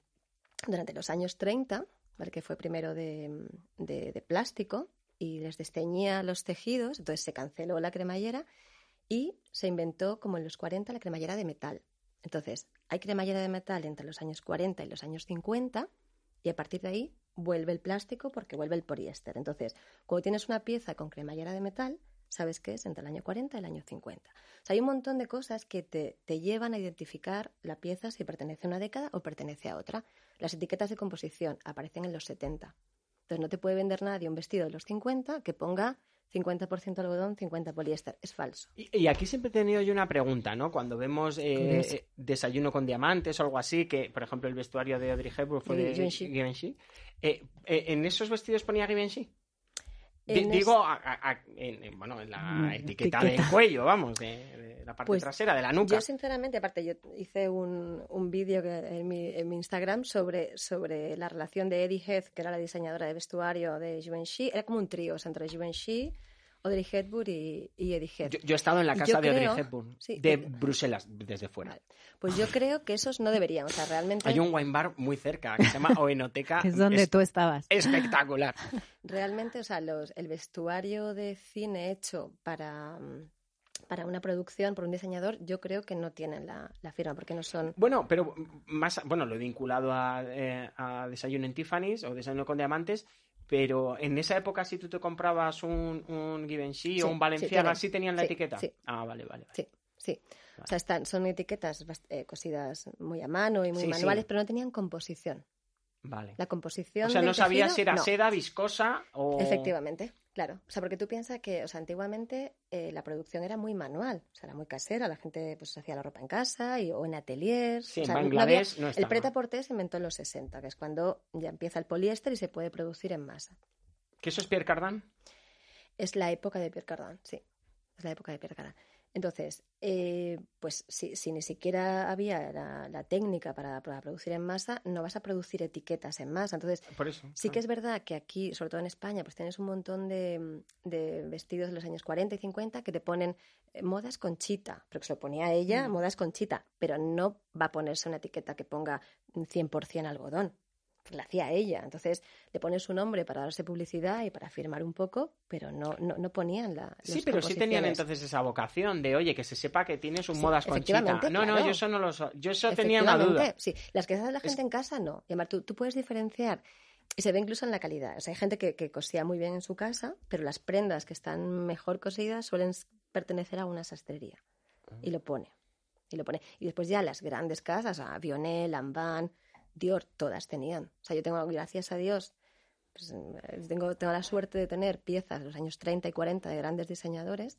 Speaker 4: durante los años 30, ¿vale? que fue primero de- de plástico, y les desteñía los tejidos, entonces se canceló la cremallera y se inventó como en los 40 la cremallera de metal. Entonces, hay cremallera de metal entre los años 40 y los años 50 y a partir de ahí vuelve el plástico porque vuelve el poliéster. Entonces, cuando tienes una pieza con cremallera de metal, sabes que es entre el año 40 y el año 50. O sea, hay un montón de cosas que te, te llevan a identificar la pieza si pertenece a una década o pertenece a otra. Las etiquetas de composición aparecen en los 70. Entonces, no te puede vender nadie un vestido de los 50 que ponga 50% algodón, 50 poliéster. Es falso.
Speaker 2: Y, y aquí siempre he tenido yo una pregunta, ¿no? Cuando vemos eh, eh, desayuno con diamantes o algo así, que por ejemplo el vestuario de Audrey Hepburn fue
Speaker 4: De
Speaker 2: de
Speaker 4: Givenchy.
Speaker 2: Givenchy, eh, ¿en esos vestidos ponía Givenchy?
Speaker 4: En
Speaker 2: digo, a- a- a- en, en- bueno, en la
Speaker 3: Mm,
Speaker 2: etiqueta,
Speaker 3: etiqueta.
Speaker 2: del cuello, vamos, de, de la parte
Speaker 4: Pues,
Speaker 2: trasera, de la nuca.
Speaker 4: Yo, sinceramente, aparte, yo hice un, un vídeo en mi, en mi Instagram sobre, sobre la relación de Eddie Heath, que era la diseñadora de vestuario de Givenchy. Era como un trío o sea, entre Givenchy, Audrey Hepburn y, y Eddie Heath.
Speaker 2: Yo, yo he estado en la casa
Speaker 4: yo
Speaker 2: de Audrey
Speaker 4: creo-
Speaker 2: Hepburn,
Speaker 4: sí,
Speaker 2: de Bruselas, desde fuera.
Speaker 4: Vale. Pues yo creo que esos no deberían. O sea, realmente,
Speaker 2: Hay un wine bar muy cerca que se llama Oenoteca.
Speaker 3: Es donde
Speaker 2: Es
Speaker 3: tú estabas.
Speaker 2: espectacular.
Speaker 4: realmente, o sea, los, el vestuario de cine hecho para, para una producción, por un diseñador, yo creo que no tienen la, la firma, porque no son...
Speaker 2: Bueno, pero más, bueno, lo he vinculado a, eh, a Desayuno en Tiffany's o Desayuno con Diamantes, Pero en esa época, si tú te comprabas un, un Givenchy
Speaker 4: Sí,
Speaker 2: o un
Speaker 4: sí, tienen.
Speaker 2: ¿sí tenían la
Speaker 4: Sí,
Speaker 2: etiqueta?
Speaker 4: sí.
Speaker 2: Ah, vale, vale. vale.
Speaker 4: Sí, sí. O sea, están, son etiquetas eh, cosidas muy a mano y muy manuales, pero no tenían composición.
Speaker 2: Vale.
Speaker 4: La composición
Speaker 2: O sea, no sabías si era
Speaker 4: no.
Speaker 2: seda, viscosa o...
Speaker 4: Efectivamente, claro. O sea, porque tú piensas que, o sea, antiguamente eh, la producción era muy manual, o sea, era muy casera, la gente pues hacía la ropa en casa y, o en ateliers.
Speaker 2: Sí,
Speaker 4: o
Speaker 2: en
Speaker 4: sea, no había-
Speaker 2: Bangladesh
Speaker 4: el
Speaker 2: estaba.
Speaker 4: pret-à-porter se inventó en los 60, que es cuando ya empieza el poliéster y se puede producir en masa.
Speaker 2: ¿Que eso es Pierre Cardin?
Speaker 4: Es la época de Pierre Cardin, sí. Es la época de Pierre Cardin. Entonces, eh, pues si, si ni siquiera había la, la técnica para, para producir en masa, no vas a producir etiquetas en masa. Entonces,
Speaker 2: Por eso.
Speaker 4: Sí que es verdad que aquí, sobre todo en España, pues tienes un montón de, de vestidos de los años 40 y 50 que te ponen eh, modas conchita, pero que se lo ponía ella,
Speaker 2: Mm.
Speaker 4: modas conchita, pero no va a ponerse una etiqueta que ponga 100% algodón, la hacía ella. Entonces le pones su nombre para darse publicidad y para firmar un poco, pero no, no, no ponían la...
Speaker 2: Sí, pero sí tenían entonces esa vocación de, oye, que se sepa que tienes un
Speaker 4: Sí,
Speaker 2: modas conchita. No, no, yo eso no lo so- Yo eso tenía una duda.
Speaker 4: Sí, las que hace la gente en casa no. Y además, tú, tú puedes diferenciar, y se ve incluso en la calidad. O sea, hay gente que, que cosía muy bien en su casa, pero las prendas que están mejor cosidas suelen pertenecer a una sastrería. Y lo pone. Y lo pone. Y después ya las grandes casas, a Vionel, Lanvin, Dior, todas tenían. O sea, yo tengo, gracias a Dios, pues, eh, tengo, tengo la suerte de tener piezas de los años 30 y 40 de grandes diseñadores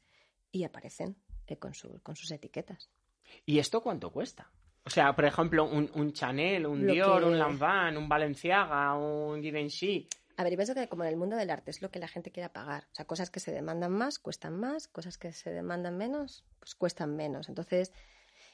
Speaker 4: y aparecen eh, con, su- con sus etiquetas.
Speaker 2: ¿Y esto cuánto cuesta? O sea, por ejemplo, un, un Chanel, un
Speaker 4: Lo
Speaker 2: Dior,
Speaker 4: que-
Speaker 2: un Lanvin, un Balenciaga, un Givenchy.
Speaker 4: A ver, y pienso que como en el mundo del arte es lo que la gente quiera pagar. O sea, cosas que se demandan más, cuestan más, cosas que se demandan menos, pues cuestan menos. Entonces,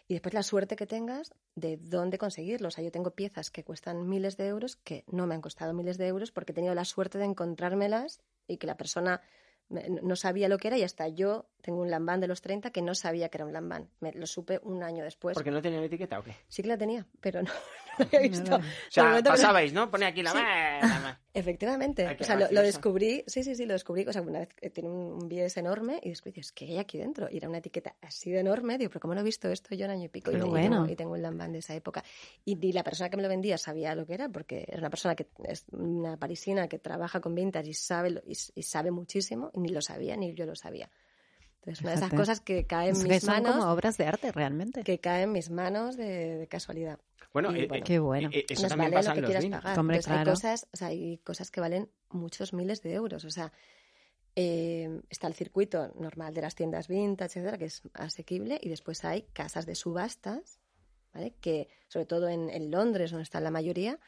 Speaker 4: y después la suerte que tengas de dónde conseguirlo. O sea, yo tengo piezas que cuestan miles de euros que no me han costado miles de euros porque he tenido la suerte de encontrármelas y que la persona no sabía lo que era y hasta yo tengo un lambán de los 30 que no sabía que era un lambán. Me lo supe un año después.
Speaker 2: ¿Porque no tenían etiqueta o qué?
Speaker 4: Sí que la tenía, pero no, no la había visto.
Speaker 3: No,
Speaker 2: O sea,
Speaker 4: momento que no-
Speaker 2: pasabais, ¿no? Pone aquí la...
Speaker 4: Sí.
Speaker 2: la-
Speaker 4: Efectivamente. O sea, lo, descubrí, sí, sí, sí, lo descubrí. O sea, una vez que tiene un, un bies enorme y descubrí, es que hay aquí dentro? Y era una etiqueta así de enorme. Digo, pero ¿cómo no he visto esto yo en año y pico? Y,
Speaker 3: bueno.
Speaker 4: tengo, y tengo un lambán de esa época. Y, la persona que me lo vendía sabía lo que era, porque era una persona que es una parisina que trabaja con vintage y sabe, lo- y, y sabe muchísimo, y ni lo sabía, ni yo lo sabía. Entonces, una de esas cosas que caen en mis
Speaker 3: son
Speaker 4: manos,
Speaker 3: como obras de arte realmente.
Speaker 4: que caen en mis manos de, de casualidad.
Speaker 2: Bueno,
Speaker 4: Y
Speaker 2: eh,
Speaker 4: bueno,
Speaker 3: Qué bueno.
Speaker 2: eh, eso
Speaker 4: nos
Speaker 2: también
Speaker 4: vale
Speaker 2: pasa
Speaker 4: lo que quieras
Speaker 2: vinos.
Speaker 4: pagar.
Speaker 3: Hombre,
Speaker 4: Entonces, hay
Speaker 3: claro.
Speaker 4: cosas, o sea, hay cosas que valen muchos miles de euros. O sea, eh, está el circuito normal de las tiendas vintage, etcétera, que es asequible, y después hay casas de subastas, ¿vale? Que, sobre todo en, en Londres, donde están la mayoría,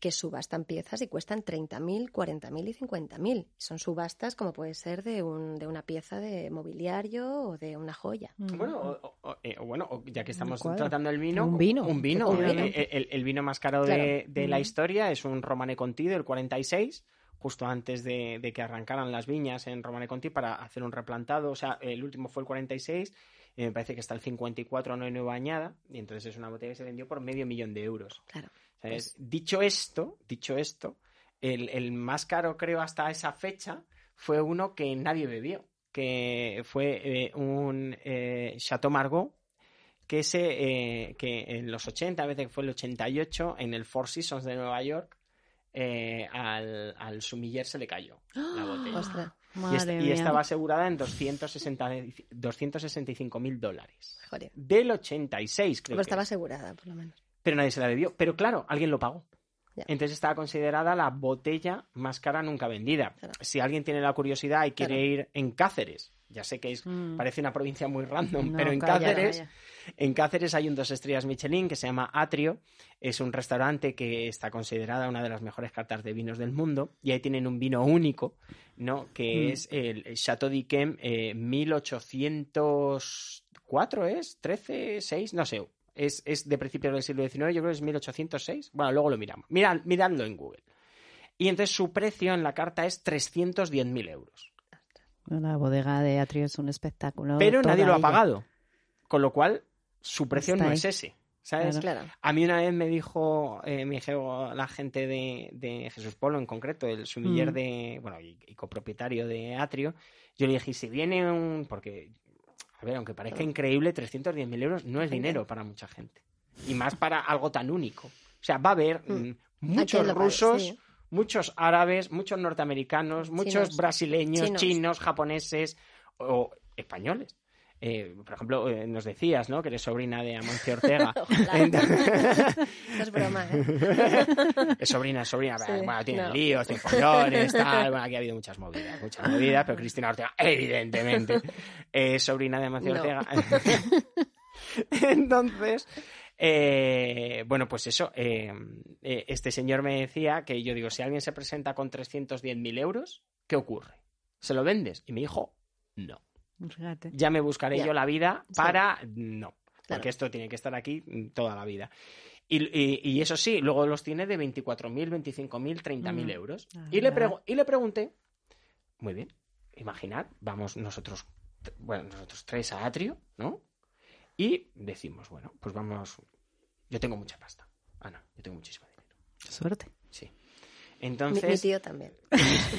Speaker 4: que subastan piezas y cuestan 30.000, 40.000 y 50.000. Son subastas como puede ser de, un, de una pieza de mobiliario o de una joya.
Speaker 3: Mm.
Speaker 2: Bueno, o, o- eh, bueno, o ya que estamos tratando el vino,
Speaker 3: Un vino,
Speaker 2: un vino,
Speaker 3: efectivamente.
Speaker 2: eh, el, el vino más caro de,
Speaker 4: Claro.
Speaker 2: de la
Speaker 3: Mm.
Speaker 2: historia es un Romane Conti del 46, justo antes de, de que arrancaran las viñas en Romane Conti para hacer un replantado, o sea, el último fue el 46, y me parece que hasta el 54 no hay nueva añada, y entonces es una botella que se vendió por medio millón de euros.
Speaker 4: Claro.
Speaker 2: ¿Sabes? Dicho esto, dicho esto, el, el más caro creo hasta esa fecha fue uno que nadie bebió, que fue eh, un eh, Chateau Margaux, que, ese, eh, que en los 80, a veces fue el 88, en el Four Seasons de Nueva York, eh, al, al sumiller se le cayó la botella.
Speaker 4: Ostras.
Speaker 2: Y, est- y
Speaker 3: mía.
Speaker 2: estaba asegurada en 260 265 mil dólares.
Speaker 4: Joder.
Speaker 2: Del 86, creo
Speaker 4: Pero
Speaker 2: que
Speaker 4: estaba
Speaker 2: es.
Speaker 4: asegurada, por lo menos.
Speaker 2: Pero nadie se la bebió. Pero claro, alguien lo pagó. Entonces estaba considerada la botella más cara nunca vendida.
Speaker 4: Claro.
Speaker 2: Si alguien tiene la curiosidad y quiere
Speaker 4: Claro.
Speaker 2: ir en Cáceres, ya sé que es,
Speaker 3: Mm.
Speaker 2: parece una provincia muy random,
Speaker 3: No,
Speaker 2: pero en
Speaker 3: calla,
Speaker 2: Cáceres,
Speaker 3: calla.
Speaker 2: en Cáceres hay un dos estrellas Michelin que se llama Atrio. Es un restaurante que está considerada una de las mejores cartas de vinos del mundo. Y ahí tienen un vino único, ¿no? Que
Speaker 3: Mm.
Speaker 2: es el Chateau d'Yquem eh, 1804, ¿es? ¿13? ¿6? No sé. Es, es de principios del siglo XIX, yo creo que es 1806. Bueno, luego lo miramos. Mirad, miradlo en Google. Y entonces su precio en la carta es 310.000 euros.
Speaker 3: La bodega de Atrio es un espectáculo.
Speaker 2: Pero nadie lo ha
Speaker 3: ella.
Speaker 2: pagado. Con lo cual, su precio
Speaker 3: Está
Speaker 2: no
Speaker 3: ahí.
Speaker 2: es ese. ¿Sabes?
Speaker 3: Claro.
Speaker 2: A mí una vez me dijo, eh, me dijo la gente de, de Jesús Polo en concreto, el sumiller
Speaker 3: Mm.
Speaker 2: de, bueno, y, y copropietario de Atrio, yo le dije, "¿Y si viene un, porque, a ver, aunque parezca increíble, 310.000 euros no es dinero para mucha gente. Y más para algo tan único. O sea, va a haber
Speaker 4: Mm.
Speaker 2: mm, muchos rusos,
Speaker 4: sí.
Speaker 2: muchos árabes, muchos norteamericanos, muchos
Speaker 4: Chinos.
Speaker 2: brasileños, chinos.
Speaker 4: Chinos.
Speaker 2: japoneses o españoles. Eh, por ejemplo, eh, nos decías, ¿no? Que eres sobrina de Amancio Ortega. Entonces-
Speaker 4: es broma, ¿eh?
Speaker 2: es sobrina, es sobrina.
Speaker 4: Sí,
Speaker 2: bueno, tiene
Speaker 4: no.
Speaker 2: líos, tiene follones, tal. Bueno, aquí ha habido muchas movidas, muchas movidas, pero Cristina Ortega, evidentemente, es sobrina de Amancio
Speaker 4: No.
Speaker 2: Ortega. Entonces, eh, bueno, pues eso, eh, este señor me decía que yo digo, si alguien se presenta con 310.000 euros, ¿qué ocurre? ¿Se lo vendes? Y me dijo, no.
Speaker 3: Fíjate.
Speaker 2: Ya me buscaré
Speaker 4: Ya.
Speaker 2: yo la vida
Speaker 4: Sí.
Speaker 2: para... No, porque
Speaker 4: Claro.
Speaker 2: esto tiene que estar aquí toda la vida. Y, y- y eso sí, luego los tiene de 24.000, 25.000, 30.000
Speaker 3: Mm.
Speaker 2: euros.
Speaker 3: Ah,
Speaker 2: Y le, y le pregunté, muy bien, imaginad, vamos nosotros, bueno, nosotros tres a Atrio, ¿no? Y decimos, bueno, pues vamos, yo tengo mucha pasta. Ah, no, yo tengo muchísimo dinero.
Speaker 3: Suerte.
Speaker 2: Sí. Entonces,
Speaker 4: mi tío también.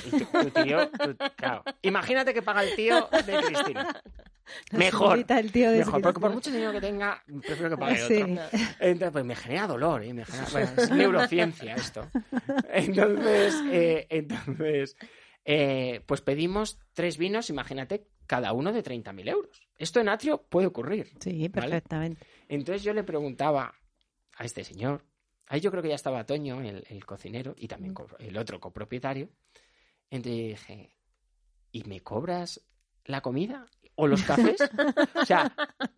Speaker 2: y tu, tu tío, tu- claro. Imagínate que paga el tío de Cristina. Mejor.
Speaker 3: Solita el tío de
Speaker 2: Mejor, porque por mucho dinero que tenga, prefiero que pague
Speaker 3: Sí.
Speaker 2: otro. Entonces, pues me genera dolor, ¿eh? Me genera- bueno, es neurociencia esto. Entonces, eh, entonces eh, pues pedimos tres vinos, imagínate, cada uno de 30.000 euros. Esto en Atrio puede ocurrir.
Speaker 3: Sí,
Speaker 2: ¿vale?
Speaker 3: perfectamente.
Speaker 2: Entonces yo le preguntaba a este señor, ahí yo creo que ya estaba Toño, el, el cocinero, y también el otro copropietario. Entonces dije, ¿y me cobras la comida? ¿O los cafés? O sea,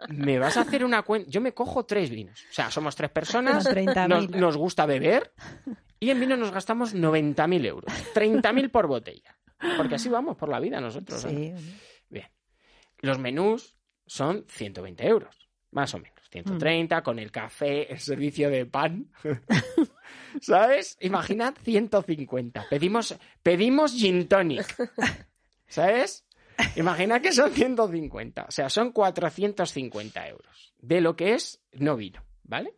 Speaker 2: ¿me vas a hacer una cuenta? Yo me cojo tres vinos. O sea, somos tres personas,
Speaker 3: Con 30.000.
Speaker 2: nos, nos gusta beber y en vino nos gastamos 90.000 euros. 30.000 por botella. Porque así vamos por la vida nosotros.
Speaker 3: Sí.
Speaker 2: Bien. Los menús son 120 euros, más o menos. 130 con el café, el servicio de pan. ¿Sabes? Imaginad 150. Pedimos, pedimos gin tonic. ¿Sabes? Imagina que son 150. O sea, son 450 euros. De lo que es no vino, ¿vale?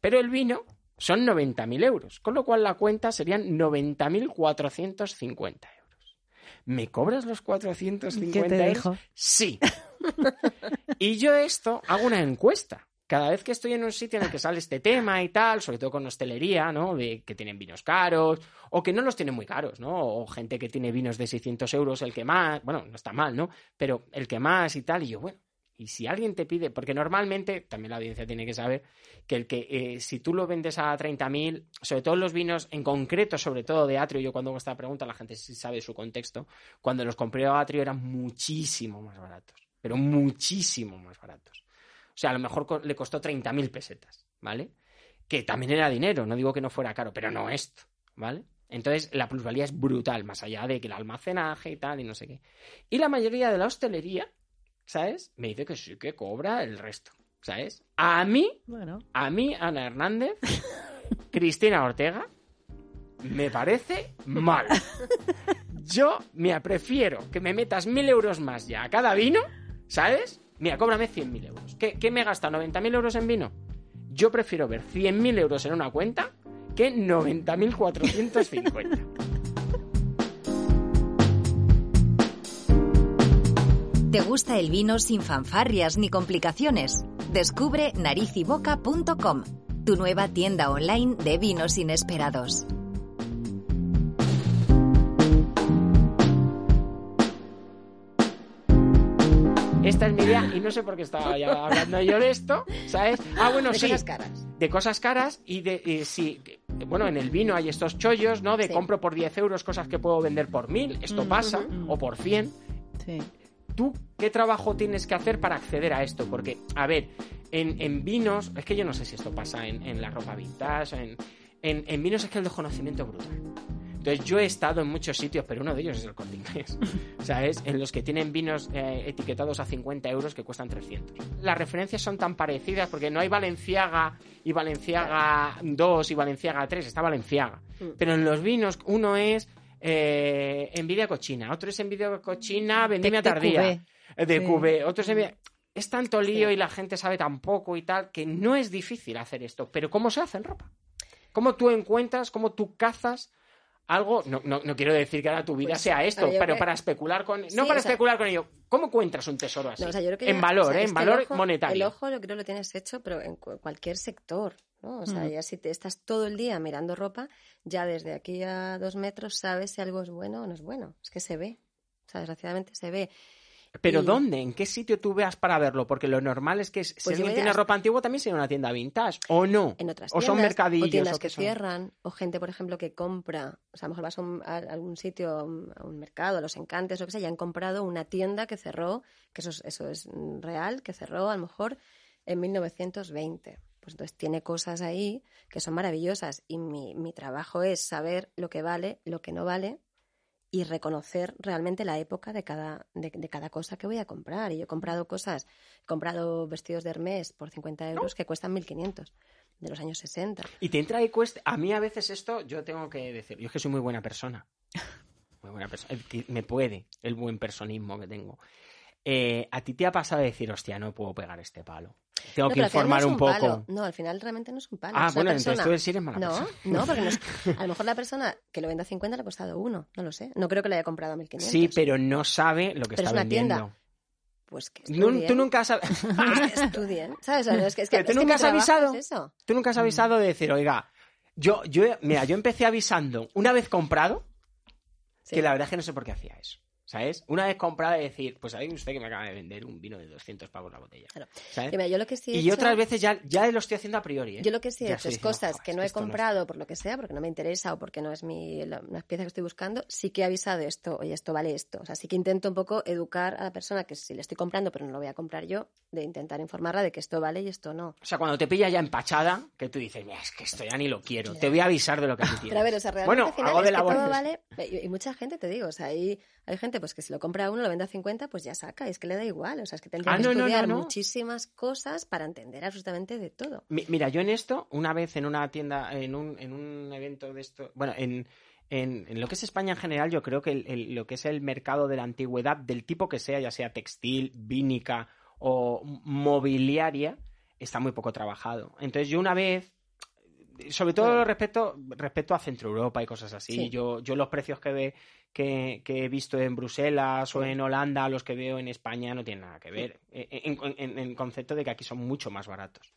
Speaker 2: Pero el vino son 90.000 euros. Con lo cual la cuenta serían 90.450 euros. ¿Me cobras los 450
Speaker 3: ¿Qué te
Speaker 2: euros?
Speaker 3: dijo?
Speaker 2: Sí. y yo esto hago una encuesta. Cada vez que estoy en un sitio en el que sale este tema y tal, sobre todo con hostelería, ¿no? De que tienen vinos caros o que no los tienen muy caros, ¿no? O gente que tiene vinos de 600 euros, el que más, bueno, no está mal, ¿no? Pero el que más y tal, y yo, bueno, y si alguien te pide, porque normalmente, también la audiencia tiene que saber que el que eh, si tú lo vendes a 30.000, sobre todo los vinos en concreto, sobre todo de Atrio, yo cuando hago esta pregunta, la gente sí sabe su contexto, cuando los compré a Atrio eran muchísimo más baratos, pero muchísimo más baratos. O sea, a lo mejor le costó 30.000 pesetas, ¿vale? Que también era dinero, no digo que no fuera caro, pero no esto, ¿vale? Entonces la plusvalía es brutal, más allá de que el almacenaje y tal, y no sé qué. Y la mayoría de la hostelería, ¿sabes? Me dice que sí que cobra el resto, ¿sabes? A mí,
Speaker 3: Bueno,
Speaker 2: a mí, Ana Hernández, Cristina Ortega, me parece mal. Yo, mira, prefiero que me metas mil euros más ya a cada vino, ¿sabes? Mira, cóbrame 100.000 euros. ¿Qué, ¿Qué me gasta? ¿90.000 euros en vino? Yo prefiero ver 100.000 euros en una cuenta que 90.450.
Speaker 1: ¿Te gusta el vino sin fanfarrias ni complicaciones? Descubre narizyboca.com, tu nueva tienda online de vinos inesperados.
Speaker 2: Esta es mi idea y no sé por qué estaba ya hablando yo de esto, ¿sabes? Ah, bueno,
Speaker 4: de
Speaker 2: sí.
Speaker 4: cosas caras.
Speaker 2: de cosas caras y de sí, bueno, en el vino hay estos chollos, ¿no? De
Speaker 4: Sí.
Speaker 2: compro por 10 euros cosas que puedo vender por 1000, esto pasa,
Speaker 3: ujú.
Speaker 2: o por 100.
Speaker 3: sí.
Speaker 2: ¿Tú qué trabajo tienes que hacer para acceder a esto? Porque, a ver, en, en vinos, es que yo no sé si esto pasa en, en la ropa vintage, en, en, en vinos es que el desconocimiento es brutal. Entonces yo he estado en muchos sitios, pero uno de ellos es el corte inglés. ¿Sabes? En los que tienen vinos eh, etiquetados a 50 euros que cuestan 300. Las referencias son tan parecidas porque no hay Valenciaga y Valenciaga 2 y Valenciaga 3, está Valenciaga.
Speaker 4: Mm.
Speaker 2: Pero en los vinos uno es eh, envidia cochina, otro es envidia cochina, vendimia tardía, eh, de cubé, otro es envidia... Es tanto lío
Speaker 4: Sí.
Speaker 2: y la gente sabe tan poco y tal que no es difícil hacer esto. Pero ¿cómo se hace en ropa? ¿Cómo tú encuentras, cómo tú cazas algo? No, no, no quiero decir que ahora tu vida
Speaker 4: Pues,
Speaker 2: sea esto,
Speaker 4: yo
Speaker 2: pero para especular con...
Speaker 4: Sí,
Speaker 2: no para
Speaker 4: sea-
Speaker 2: especular con ello. ¿Cómo encuentras un tesoro así?
Speaker 4: No, o sea, yo creo que
Speaker 2: en
Speaker 4: ya-
Speaker 2: valor,
Speaker 4: o sea,
Speaker 2: ¿eh? En
Speaker 4: el
Speaker 2: valor
Speaker 4: ojo-
Speaker 2: monetario.
Speaker 4: El ojo lo creo lo tienes hecho, pero en cu- cualquier sector. ¿no? O sea,
Speaker 3: Mm.
Speaker 4: ya si te estás todo el día mirando ropa, ya desde aquí a dos metros sabes si algo es bueno o no es bueno. Es que se ve. O sea, desgraciadamente se ve.
Speaker 2: ¿Pero
Speaker 4: Y-
Speaker 2: dónde? ¿En qué sitio tú veas para verlo? Porque lo normal es que si
Speaker 4: Pues yo
Speaker 2: alguien tiene
Speaker 4: a-
Speaker 2: ropa antigua también sería una tienda vintage, ¿o no?
Speaker 4: en otras
Speaker 2: o
Speaker 4: tiendas,
Speaker 2: son mercadillos
Speaker 4: o tiendas
Speaker 2: o
Speaker 4: que cierran, o gente, por ejemplo, que compra, o sea, a lo mejor vas a, un- a algún sitio, a un, mercado, a los encantes, o que sea, y han comprado una tienda que cerró, que eso es, eso es real, que cerró a lo mejor en 1920. Pues entonces tiene cosas ahí que son maravillosas y mi, mi trabajo es saber lo que vale, lo que no vale y reconocer realmente la época de cada, de, de cada cosa que voy a comprar. Y yo he comprado cosas, he comprado vestidos de Hermès por 50 euros que cuestan 1.500 de los años 60.
Speaker 2: Y te entra y cuesta. A mí a veces esto, yo tengo que decir, yo es que soy muy buena persona. Muy buena persona. Me puede el buen personismo que tengo. Eh, ¿A ti te ha pasado de decir, hostia, no puedo pegar este palo? Tengo
Speaker 4: No,
Speaker 2: que
Speaker 4: no
Speaker 2: informar un poco.
Speaker 4: No, al final realmente no es un palo.
Speaker 2: Ah,
Speaker 4: es
Speaker 2: bueno,
Speaker 4: persona...
Speaker 2: entonces tú eres mala
Speaker 4: No,
Speaker 2: persona.
Speaker 4: no, porque no es- a lo mejor la persona que lo vende a 50 le ha costado uno, no lo sé. No creo que le haya comprado a 1.500.
Speaker 2: Sí, pero no sabe lo que
Speaker 4: Pero
Speaker 2: está
Speaker 4: es una
Speaker 2: vendiendo.
Speaker 4: tienda. Pues que
Speaker 2: No,
Speaker 4: estudien.
Speaker 2: tú nunca has,
Speaker 4: que estudien. ¿Sabes? Es que, es que,
Speaker 2: Pero tú
Speaker 4: es
Speaker 2: nunca has avisado.
Speaker 4: eso.
Speaker 2: tú nunca has avisado de decir, oiga, yo, yo, mira, yo empecé avisando una vez comprado,
Speaker 4: Sí.
Speaker 2: que la verdad es que no sé por qué hacía eso. ¿Sabes? Una vez comprado y decir, pues sabe usted que me acaba de vender un vino de 200 pavos la botella.
Speaker 4: Claro. mira, yo lo que sí he
Speaker 2: Y
Speaker 4: hecho-
Speaker 2: otras veces ya, ya lo estoy haciendo a priori. ¿eh?
Speaker 4: Yo lo que sí he
Speaker 2: Ya
Speaker 4: hecho es
Speaker 2: diciendo,
Speaker 4: cosas
Speaker 2: "Joder,
Speaker 4: que no he
Speaker 2: es-
Speaker 4: comprado por lo que sea, porque no me interesa o porque no es mi, la, que estoy buscando, sí que he avisado esto, oye, esto vale esto. O sea, sí que intento un poco educar a la persona que si le estoy comprando, pero no lo voy a comprar yo, de intentar informarla de que esto vale y esto no.
Speaker 2: O sea, cuando te pilla ya empachada, que tú dices, mira, es que esto ya ni lo quiero, te voy a avisar de lo que tú tienes.
Speaker 4: Pero a ver, o sea, realmente
Speaker 2: bueno,
Speaker 4: al final
Speaker 2: hago
Speaker 4: es
Speaker 2: de
Speaker 4: que todo vale, y, y mucha gente, te digo, o sea, hay, hay gente pues que si lo compra a uno, lo vende a 50, pues ya saca, y es que le da igual, o sea, es que tendría
Speaker 2: Ah,
Speaker 4: que
Speaker 2: no, no, no,
Speaker 4: estudiar muchísimas cosas para entender absolutamente de todo.
Speaker 2: Mi- Mira, yo en esto, una vez en una tienda, en un, en un evento de esto, bueno, en, en, en lo que es España en general, yo creo que el- el- lo que es el mercado de la antigüedad, del tipo que sea, ya sea textil, vínica o mobiliaria, está muy poco trabajado. Entonces yo una vez, sobre todo respecto, respecto a Centro Europa y cosas así,
Speaker 4: Sí.
Speaker 2: yo, yo los precios que, ve, que, que he visto en Bruselas o en Holanda, los que veo en España, no tienen nada que ver, eh, en, en- en- en concepto de que aquí son mucho más baratos.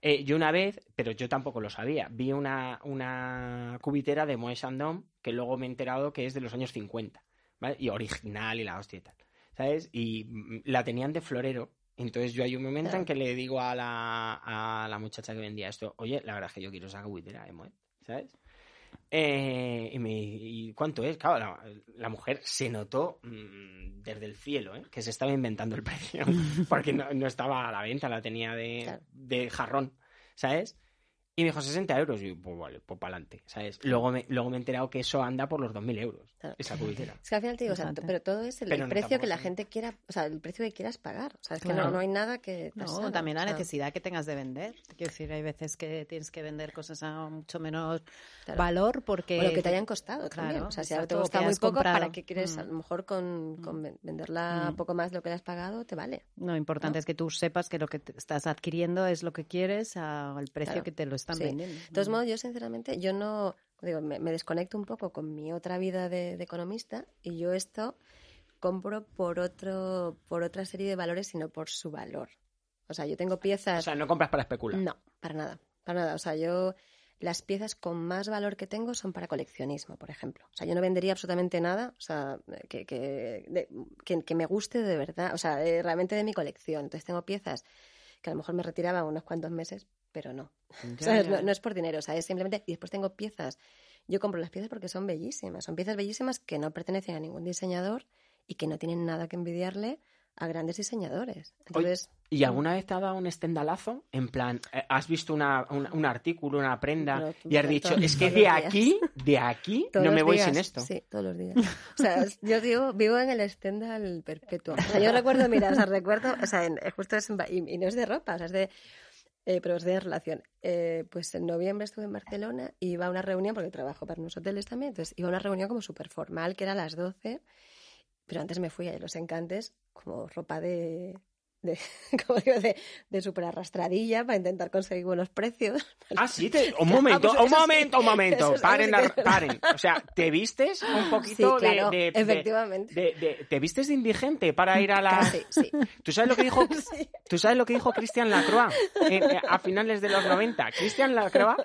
Speaker 2: Eh, yo una vez, pero yo tampoco lo sabía, vi una, una cubitera de Moët Chandon que luego me he enterado que es de los años 50, ¿vale? Y original y la hostia y tal, ¿sabes? Y mm, la tenían de florero. Entonces yo hay un momento en que le digo a la, a la muchacha que vendía esto, oye, la verdad es que yo quiero esa cubitera de Moët, ¿sabes? Eh, y, me, ¿y cuánto es? Claro, la, la mujer se notó mm, desde el cielo, ¿eh? que se estaba inventando el precio, porque no, no estaba a la venta, la tenía de,
Speaker 4: Claro.
Speaker 2: de jarrón, ¿sabes? Y me dijo 60 euros, y yo, pues vale, pues para adelante, ¿sabes? Luego me, luego me he enterado que eso anda por los 2.000 euros,
Speaker 4: Claro.
Speaker 2: esa cubitera.
Speaker 4: Es que al final te digo, o sea, pero todo es el, el
Speaker 2: no,
Speaker 4: precio que la gente quiera, o sea, el precio que quieras pagar. O sea, es que
Speaker 3: Claro.
Speaker 4: no, no hay nada que...
Speaker 3: No, también la
Speaker 4: o sea,
Speaker 3: necesidad que tengas de vender. Quiero decir, hay veces que tienes que vender cosas a mucho menor
Speaker 4: Claro.
Speaker 3: valor porque...
Speaker 4: O lo que te hayan costado
Speaker 3: Claro,
Speaker 4: también. O sea, si ahora te
Speaker 3: que
Speaker 4: muy poco, ¿para
Speaker 3: comprado.
Speaker 4: qué quieres? A
Speaker 3: Mm.
Speaker 4: lo mejor con, con ven- venderla
Speaker 3: Mm.
Speaker 4: poco más de lo que le has pagado, te vale.
Speaker 3: Lo importante
Speaker 4: ¿no?
Speaker 3: es que tú sepas que lo que te estás adquiriendo es lo que quieres al precio
Speaker 4: Claro.
Speaker 3: que te lo están
Speaker 4: Sí.
Speaker 3: vendiendo.
Speaker 4: De todos modos, yo sinceramente, yo no, digo, me, me desconecto un poco con mi otra vida de, de economista y yo esto compro por otro, por otra serie de valores, sino por su valor. O sea, yo tengo
Speaker 2: O
Speaker 4: piezas.
Speaker 2: sea, no compras para especular.
Speaker 4: No, para nada, para nada. O sea, yo las piezas con más valor que tengo son para coleccionismo, por ejemplo. O sea, yo no vendería absolutamente nada, o sea, que, que, de- que, que me guste de verdad, o sea, eh, realmente de mi colección. Entonces tengo piezas que a lo mejor me retiraba unos cuantos meses, pero no. No, no es por dinero, o sea, es simplemente... Y después tengo piezas. Yo compro las piezas porque son bellísimas. Son piezas bellísimas que no pertenecen a ningún diseñador y que no tienen nada que envidiarle a grandes diseñadores. Entonces,
Speaker 2: ¿Y alguna vez te ha dado un estendalazo? En plan, eh, has visto una, un, un artículo, una prenda y has dicho, es que de aquí, de aquí,
Speaker 4: todos
Speaker 2: no me voy
Speaker 4: días,
Speaker 2: sin esto.
Speaker 4: Sí, todos los días. O sea, yo digo, vivo en el Stendhal perpetuo. O sea, yo recuerdo, mira, o sea, recuerdo, o sea, en- justo es, y, y no es de ropa, o sea, es de, eh, pero es de relación. Eh, pues en noviembre estuve en Barcelona y iba a una reunión, porque trabajo para unos hoteles también, entonces iba a una reunión como súper formal, que era a las 12, pero antes me fui a los encantes como ropa de, de, como digo, de, de super arrastradilla para intentar conseguir buenos precios.
Speaker 2: Ah, sí, te- un momento,
Speaker 4: pues
Speaker 2: un
Speaker 4: sí.
Speaker 2: momento, un momento. Paren,
Speaker 4: algo que-
Speaker 2: a- paren. O sea, ¿te vistes un poquito de-
Speaker 4: claro,
Speaker 2: de, de-
Speaker 4: efectivamente.
Speaker 2: de- ¿Te vistes de indigente para ir a la...
Speaker 4: Casi, sí.
Speaker 2: ¿Tú sabes lo que dijo,
Speaker 4: Sí.
Speaker 2: ¿tú sabes lo que dijo Christian Lacroix eh, eh, a finales de los 90? Christian Lacroix,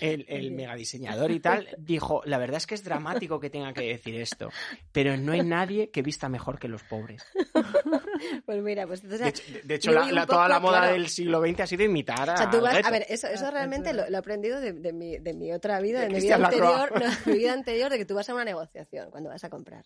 Speaker 2: el, el megadiseñador y tal, dijo, la verdad es que es dramático que tenga que decir esto, pero no hay nadie que vista mejor que los pobres.
Speaker 4: Pues mira, pues entonces...
Speaker 2: De hecho, de- la- la- toda
Speaker 4: poco,
Speaker 2: la moda
Speaker 4: claro,
Speaker 2: del siglo XX ha sido imitar a...
Speaker 4: O sea, tú vas, a ver, eso, eso realmente lo, lo he aprendido de, de mi, de mi otra vida,
Speaker 2: De
Speaker 4: de, mi vida anterior, no, mi vida anterior, de que tú vas a una negociación cuando vas a comprar.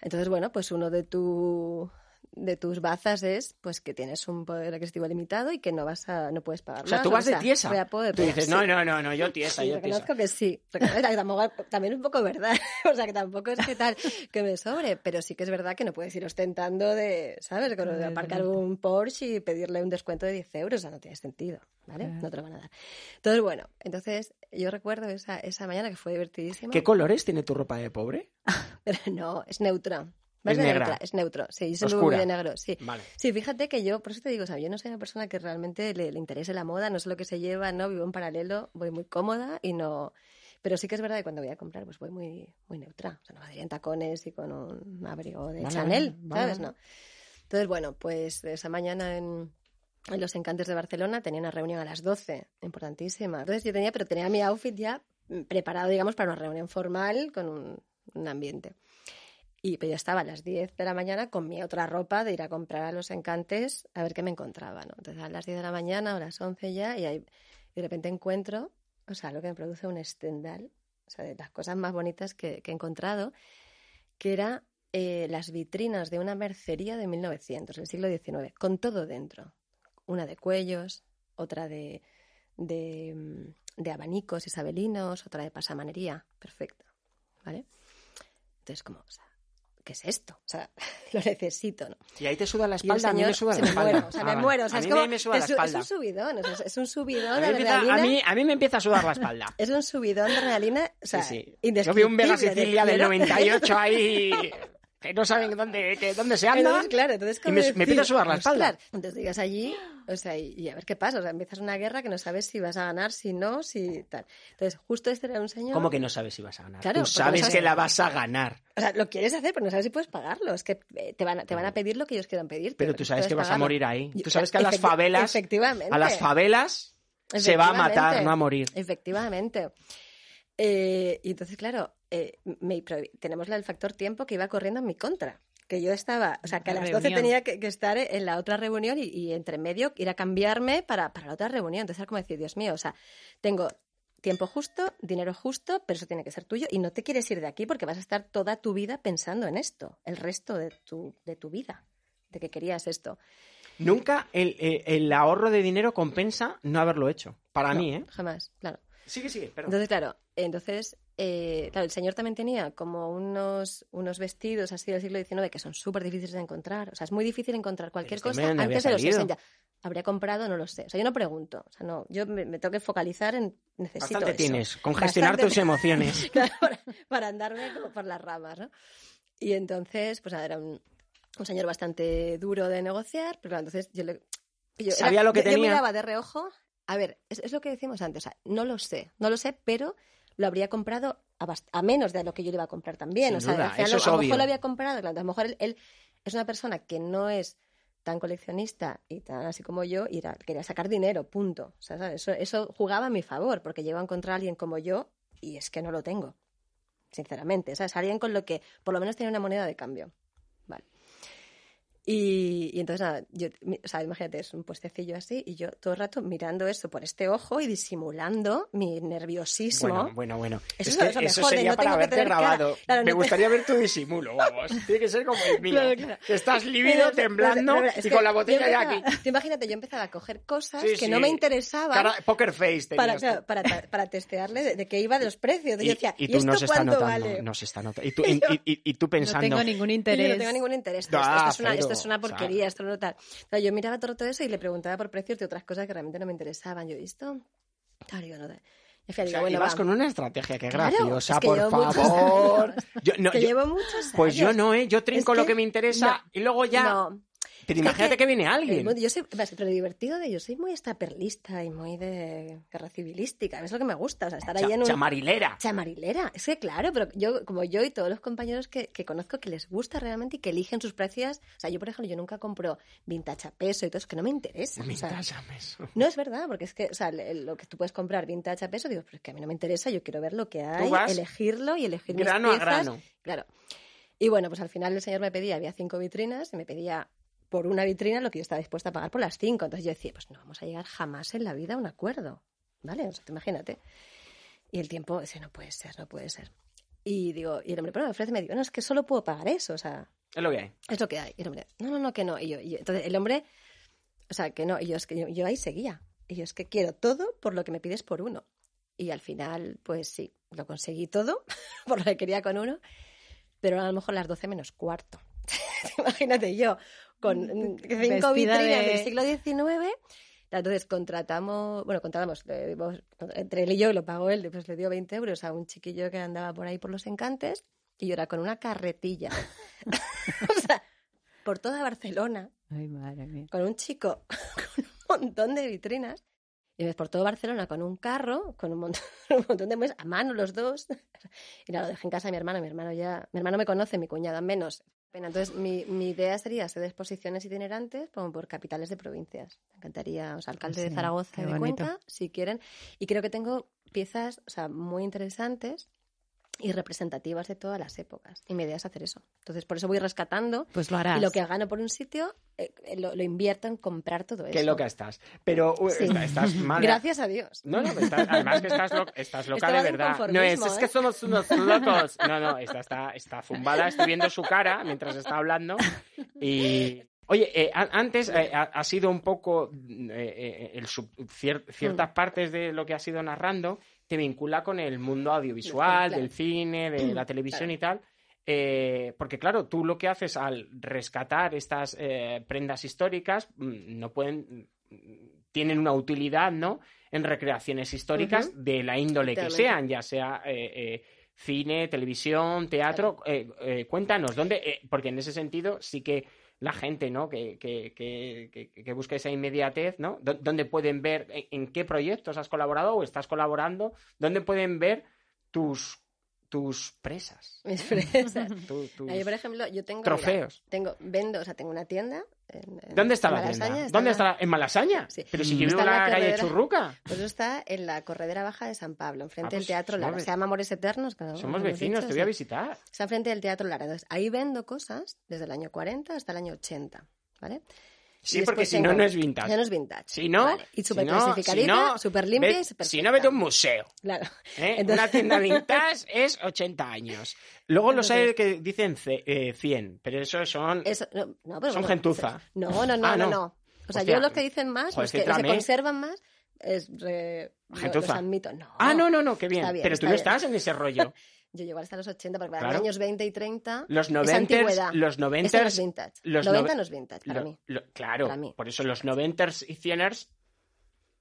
Speaker 4: Entonces, bueno, pues uno de tu de tus bazas es pues que tienes un poder adquisitivo limitado y que no vas a no puedes pagar
Speaker 2: O sea,
Speaker 4: más,
Speaker 2: tú vas de
Speaker 4: sea,
Speaker 2: tiesa.
Speaker 4: voy a poder
Speaker 2: Tú dices,
Speaker 4: sí.
Speaker 2: no, no, no, no, yo tiesa,
Speaker 4: Sí,
Speaker 2: yo tiesa.
Speaker 4: reconozco que sí. Reconozco también es un poco verdad. O sea, que tampoco es que tal que me sobre, pero sí que es verdad que no puedes ir ostentando de, ¿sabes? Con lo de aparcar un Porsche y pedirle un descuento de 10 euros. O sea, no tiene sentido, ¿vale? No te lo van a dar. Entonces, bueno, entonces yo recuerdo esa, esa mañana que fue divertidísima.
Speaker 2: ¿Qué colores tiene tu ropa de pobre?
Speaker 4: Pero no, es neutra. ¿Vas
Speaker 2: Es negra.
Speaker 4: neutra? Es neutro, sí, yo
Speaker 2: Oscura.
Speaker 4: voy de negro, sí.
Speaker 2: Vale.
Speaker 4: Sí, fíjate que yo, por eso te digo, o sea, yo no soy una persona que realmente le, le interese la moda, no sé lo que se lleva, no, vivo en paralelo, voy muy cómoda y no... Pero sí que es verdad que cuando voy a comprar, pues voy muy, muy neutra. O sea, no ir en tacones y con un abrigo de
Speaker 2: Vale,
Speaker 4: Chanel,
Speaker 2: vale,
Speaker 4: ¿sabes? No. Entonces, bueno, pues esa mañana en, en Los Encantes de Barcelona tenía una reunión a las 12, importantísima. Entonces yo tenía, pero tenía mi outfit ya preparado, digamos, para una reunión formal con un, un ambiente. Y pero yo estaba a las 10 de la mañana con mi otra ropa de ir a comprar a los encantes a ver qué me encontraba, ¿no? Entonces a las 10 de la mañana o las 11 ya y, ahí, de repente encuentro, o sea, lo que me produce un estendal, o sea, de las cosas más bonitas que, que he encontrado, que era eh, las vitrinas de una mercería de 1900, del siglo XIX, con todo dentro. Una de cuellos, otra de, de, mm, de abanicos isabelinos, otra de pasamanería, perfecto, ¿vale? Entonces, como, o sea, ¿qué es esto? O sea, lo necesito, ¿no?
Speaker 2: Y ahí te suda la espalda, a mí me
Speaker 4: señor-
Speaker 2: suda la
Speaker 4: me
Speaker 2: espalda.
Speaker 4: muero, o sea,
Speaker 2: Ah,
Speaker 4: me
Speaker 2: vale.
Speaker 4: muero. O sea,
Speaker 2: a
Speaker 4: es
Speaker 2: mí
Speaker 4: como,
Speaker 2: me suda la
Speaker 4: es, un- es
Speaker 2: espalda.
Speaker 4: un subidón, o sea, es un subidón
Speaker 2: A mí,
Speaker 4: de
Speaker 2: empieza, a,
Speaker 4: adrenalina.
Speaker 2: mí, a mí me empieza a sudar la espalda.
Speaker 4: Es un subidón de adrenalina, o sea,
Speaker 2: sí, sí. Yo vi un
Speaker 4: de
Speaker 2: Sicilia del
Speaker 4: quiero-
Speaker 2: 98 ahí que no saben dónde, que, dónde se anda.
Speaker 4: Entonces, claro, entonces
Speaker 2: Y me- me
Speaker 4: decir,
Speaker 2: empieza a sudar la espalda.
Speaker 4: "Ostras". Entonces llegas allí, o sea, y, y a ver qué pasa, o sea, empiezas una guerra que no sabes si vas a ganar, si no, si tal. Entonces, justo este era un señor...
Speaker 2: ¿Cómo que no sabes si vas a ganar?
Speaker 4: Claro,
Speaker 2: Tú
Speaker 4: porque no
Speaker 2: sabes
Speaker 4: sabes-
Speaker 2: que la vas a ganar,
Speaker 4: O sea, lo quieres hacer, pero no sabes si puedes pagarlo. Es que eh, te van a, te van a pedir lo que ellos quieran pedir.
Speaker 2: pero tú sabes que vas a morir ahí. Tú sabes que a las favelas,
Speaker 4: Efectivamente.
Speaker 2: a las favelas se va a matar, no a morir.
Speaker 4: Efectivamente. Eh, y entonces, claro, eh, me tenemos la- el factor tiempo que iba corriendo en mi contra. Que yo estaba, o sea, que a
Speaker 3: La
Speaker 4: las 12
Speaker 3: reunión.
Speaker 4: tenía que, que estar en la otra reunión y, y entre medio ir a cambiarme para, para la otra reunión. Entonces era como decir, Dios mío, o sea, tengo tiempo justo, dinero justo, pero eso tiene que ser tuyo y no te quieres ir de aquí porque vas a estar toda tu vida pensando en esto, el resto de tu, de tu vida, de que querías esto.
Speaker 2: Nunca el, el- el ahorro de dinero compensa no haberlo hecho. Para
Speaker 4: No,
Speaker 2: mí, ¿eh?
Speaker 4: Jamás, claro.
Speaker 2: Sigue, sigue, perdón.
Speaker 4: Entonces, claro, entonces, eh, claro, el señor también tenía como unos, unos vestidos así del siglo XIX que son súper difíciles de encontrar. O sea, es muy difícil encontrar cualquier
Speaker 2: este
Speaker 4: cosa
Speaker 2: no
Speaker 4: antes de los
Speaker 2: salido.
Speaker 4: 60. Habría comprado, no lo sé. O sea, yo no pregunto. O sea, no, yo me, me tengo que focalizar en necesito
Speaker 2: Bastante
Speaker 4: eso.
Speaker 2: tienes, congestionar
Speaker 4: Bastante
Speaker 2: tus emociones.
Speaker 4: Claro, para, para andarme como por las ramas, ¿no? Y entonces, pues nada, era un, un señor bastante duro de negociar, pero entonces yo le... yo-
Speaker 2: Sabía lo que
Speaker 4: yo- yo
Speaker 2: tenía.
Speaker 4: miraba de reojo, a ver, es, es lo que decimos antes, o sea, no lo sé, no lo sé, pero lo habría comprado a, menos de lo que yo le iba a comprar también.
Speaker 2: Sin
Speaker 4: o sea,
Speaker 2: duda, es
Speaker 4: a lo mejor lo había comprado, claro, a lo mejor él, él es una persona que no es tan coleccionista y tan así como yo, y era- quería sacar dinero, punto. O sea, ¿sabes? Eso, eso jugaba a mi favor, porque llego a encontrar a alguien como yo y es que no lo tengo, sinceramente. ¿sabes? Alguien con lo que por lo menos tiene una moneda de cambio. Y, y entonces, nada, yo, o sea, imagínate, es un puestecillo así y yo todo el rato mirando eso por este ojo y disimulando mi nerviosismo.
Speaker 2: Bueno, bueno, bueno.
Speaker 4: Eso
Speaker 2: es que eso
Speaker 4: de
Speaker 2: sería
Speaker 4: no
Speaker 2: para haberte grabado.
Speaker 4: Claro,
Speaker 2: Me
Speaker 4: no te-
Speaker 2: gustaría ver tu disimulo, vamos. Tiene que ser como el mío.
Speaker 4: Claro, claro.
Speaker 2: Que estás lívido,
Speaker 4: Pero- pero-
Speaker 2: temblando
Speaker 4: pero-
Speaker 2: y con la botella ya aquí.
Speaker 4: imagínate, yo empezaba a coger cosas
Speaker 2: Sí,
Speaker 4: que
Speaker 2: sí.
Speaker 4: no me interesaban
Speaker 2: Cara- poker face tenías
Speaker 4: para, para, ta- para testearle de, de qué iba de los precios. Y,
Speaker 2: Y,
Speaker 4: yo decía,
Speaker 2: y
Speaker 4: ¿y,
Speaker 2: tú
Speaker 4: esto
Speaker 2: no se está notando,
Speaker 4: vale?
Speaker 2: no se está notando. Y tú, y, y- y tú
Speaker 3: No
Speaker 2: pensando,
Speaker 3: tengo ningún
Speaker 4: Y yo
Speaker 3: interés.
Speaker 4: no tengo ningún interés. Esto,
Speaker 2: Ah,
Speaker 4: esto es, una, esto es una porquería, esto no tal. Claro, yo miraba todo, todo eso y le preguntaba por precios de otras cosas que realmente no me interesaban. Yo, ¿y esto? Claro, digo, no. da. Y al final
Speaker 2: o
Speaker 4: digo,
Speaker 2: sea,
Speaker 4: bueno,
Speaker 2: ibas
Speaker 4: va.
Speaker 2: con una estrategia, qué
Speaker 4: Claro,
Speaker 2: graciosa,
Speaker 4: es que
Speaker 2: por
Speaker 4: llevo muchos
Speaker 2: favor.
Speaker 4: años.
Speaker 2: Yo, no,
Speaker 4: que
Speaker 2: yo-
Speaker 4: llevo muchos
Speaker 2: pues yo
Speaker 4: años.
Speaker 2: no, ¿eh? Yo trinco
Speaker 4: Es
Speaker 2: lo
Speaker 4: que-
Speaker 2: que me interesa
Speaker 4: no,
Speaker 2: y luego ya...
Speaker 4: No.
Speaker 2: Pero imagínate que, viene alguien.
Speaker 4: Yo soy, pero lo divertido de yo soy muy perlista y muy de guerra civilística. Es lo que me gusta, o sea, estar ahí en un...
Speaker 2: Chamarilera.
Speaker 4: Chamarilera. Es que claro, pero yo, como yo y todos los compañeros que, que conozco que les gusta realmente y que eligen sus precios. O sea, yo, por ejemplo, yo nunca compro vintage a peso y todo, es que no me interesa.
Speaker 2: Vintage a peso.
Speaker 4: No es verdad, porque es que, o sea, lo que tú puedes comprar vintage a peso, digo, pero es que a mí no me interesa, yo quiero ver lo que hay, elegirlo y elegir
Speaker 2: grano
Speaker 4: mis
Speaker 2: piezas. a grano.
Speaker 4: Claro. Y bueno, pues al final el señor me pedía, había cinco vitrinas, y me pedía por una vitrina lo que yo estaba dispuesta a pagar por las cinco. Entonces yo decía, pues no vamos a llegar jamás en la vida a un acuerdo. ¿Vale? O sea, imagínate. Y el tiempo, ese no puede ser, no puede ser. Y digo, y el hombre, pero me ofrece, me digo, no, es que solo puedo pagar eso, o sea.
Speaker 2: Es lo que hay.
Speaker 4: Es lo que hay. Y el hombre, no, no, no, que no. Y yo, y entonces el hombre, o sea, que no. Y yo, es que yo, yo ahí seguía. Y yo, es que quiero todo por lo que me pides por uno. Y al final, pues sí, lo conseguí todo por lo que quería con uno pero a lo mejor las 12 menos cuarto. Imagínate yo, con mm, cinco vitrinas del siglo XIX. Entonces contratamos, bueno, contratamos, entre él y yo, lo pagó él, después le dio 20 euros a un chiquillo que andaba por ahí por los encantes y yo era con una carretilla. o sea, por toda Barcelona.
Speaker 3: Ay, madre mía.
Speaker 4: Con un chico con un montón de vitrinas y por todo Barcelona con un carro, con un montón, un montón de muestras, a mano los dos. Y nada, lo dejé en casa de mi hermano. Mi hermano ya, mi hermano me conoce, mi cuñada menos. Entonces, mi, mi idea sería hacer exposiciones itinerantes como por capitales de provincias. Me encantaría, o sea, alcalde de Zaragoza y de Cuenca, si quieren. Y creo que tengo piezas, o sea, muy interesantes y representativas de todas las épocas. Y mi idea es hacer eso. Entonces, por eso voy rescatando.
Speaker 3: Pues lo harás.
Speaker 4: Y lo que gano por un sitio, eh, lo, invierto en comprar todo eso.
Speaker 2: Qué loca estás. Pero uh, estás mal.
Speaker 4: Gracias a Dios.
Speaker 2: No, no, además que estás, estás loca de verdad. No es, es que ¿eh? somos unos locos. No, no, está, está, está fumbada. Estoy viendo su cara mientras está hablando. Y, Oye, eh, antes ha, sido un poco el ciertas mm. partes de lo que ha sido narrando te vincula con el mundo audiovisual, del cine, de la televisión y tal. Eh, porque claro, tú lo que haces al rescatar estas eh, prendas históricas mm, no pueden tienen una utilidad, ¿no? En recreaciones históricas de la índole que sean, ya sea eh, cine, televisión, teatro. cuéntanos, ¿dónde? porque en ese sentido sí que la gente, ¿no? Que, que, que, que, busca esa inmediatez, ¿no? ¿Dónde pueden ver en, qué proyectos has colaborado o estás colaborando? ¿Dónde pueden ver tus tus presas.
Speaker 4: Mis presas. por ejemplo, yo tengo...
Speaker 2: Trofeos.
Speaker 4: tengo, vendo, o sea, tengo una tienda.
Speaker 2: ¿Dónde está la tienda? ¿Dónde está? ¿En Malasaña? Sí. Pero si vive en la, calle Churruca.
Speaker 4: Pues eso está en la Corredera Baja de San Pablo, enfrente ah, del pues Teatro Lara. Se llama Amores Eternos.
Speaker 2: somos vecinos, te voy a visitar.
Speaker 4: Está enfrente del Teatro Lara. Entonces, ahí vendo cosas desde el año 40 hasta el año 80, ¿vale?
Speaker 2: Sí, porque si no, no es vintage.
Speaker 4: Ya no es vintage.
Speaker 2: Si no,
Speaker 4: y súper clasificadita, súper limpia y súper
Speaker 2: Si no, vete a un museo.
Speaker 4: Claro.
Speaker 2: ¿Eh? Una tienda vintage es 80 años. Luego los hay que dicen 100, eh, pero eso son, son gentuza.
Speaker 4: No, no, no, ah, no, no, O sea, yo los que dicen más, los que se conservan más, es
Speaker 2: gentuza.
Speaker 4: Los admito. No,
Speaker 2: ah, no, no, no, qué bien. pero tú no estás en ese rollo.
Speaker 4: Yo llego hasta los 80, porque para los años 20 y 30
Speaker 2: los 90 los 90
Speaker 4: no es vintage. Los 90 no es vintage para mí.
Speaker 2: claro,
Speaker 4: para mí.
Speaker 2: por eso los 90 y 100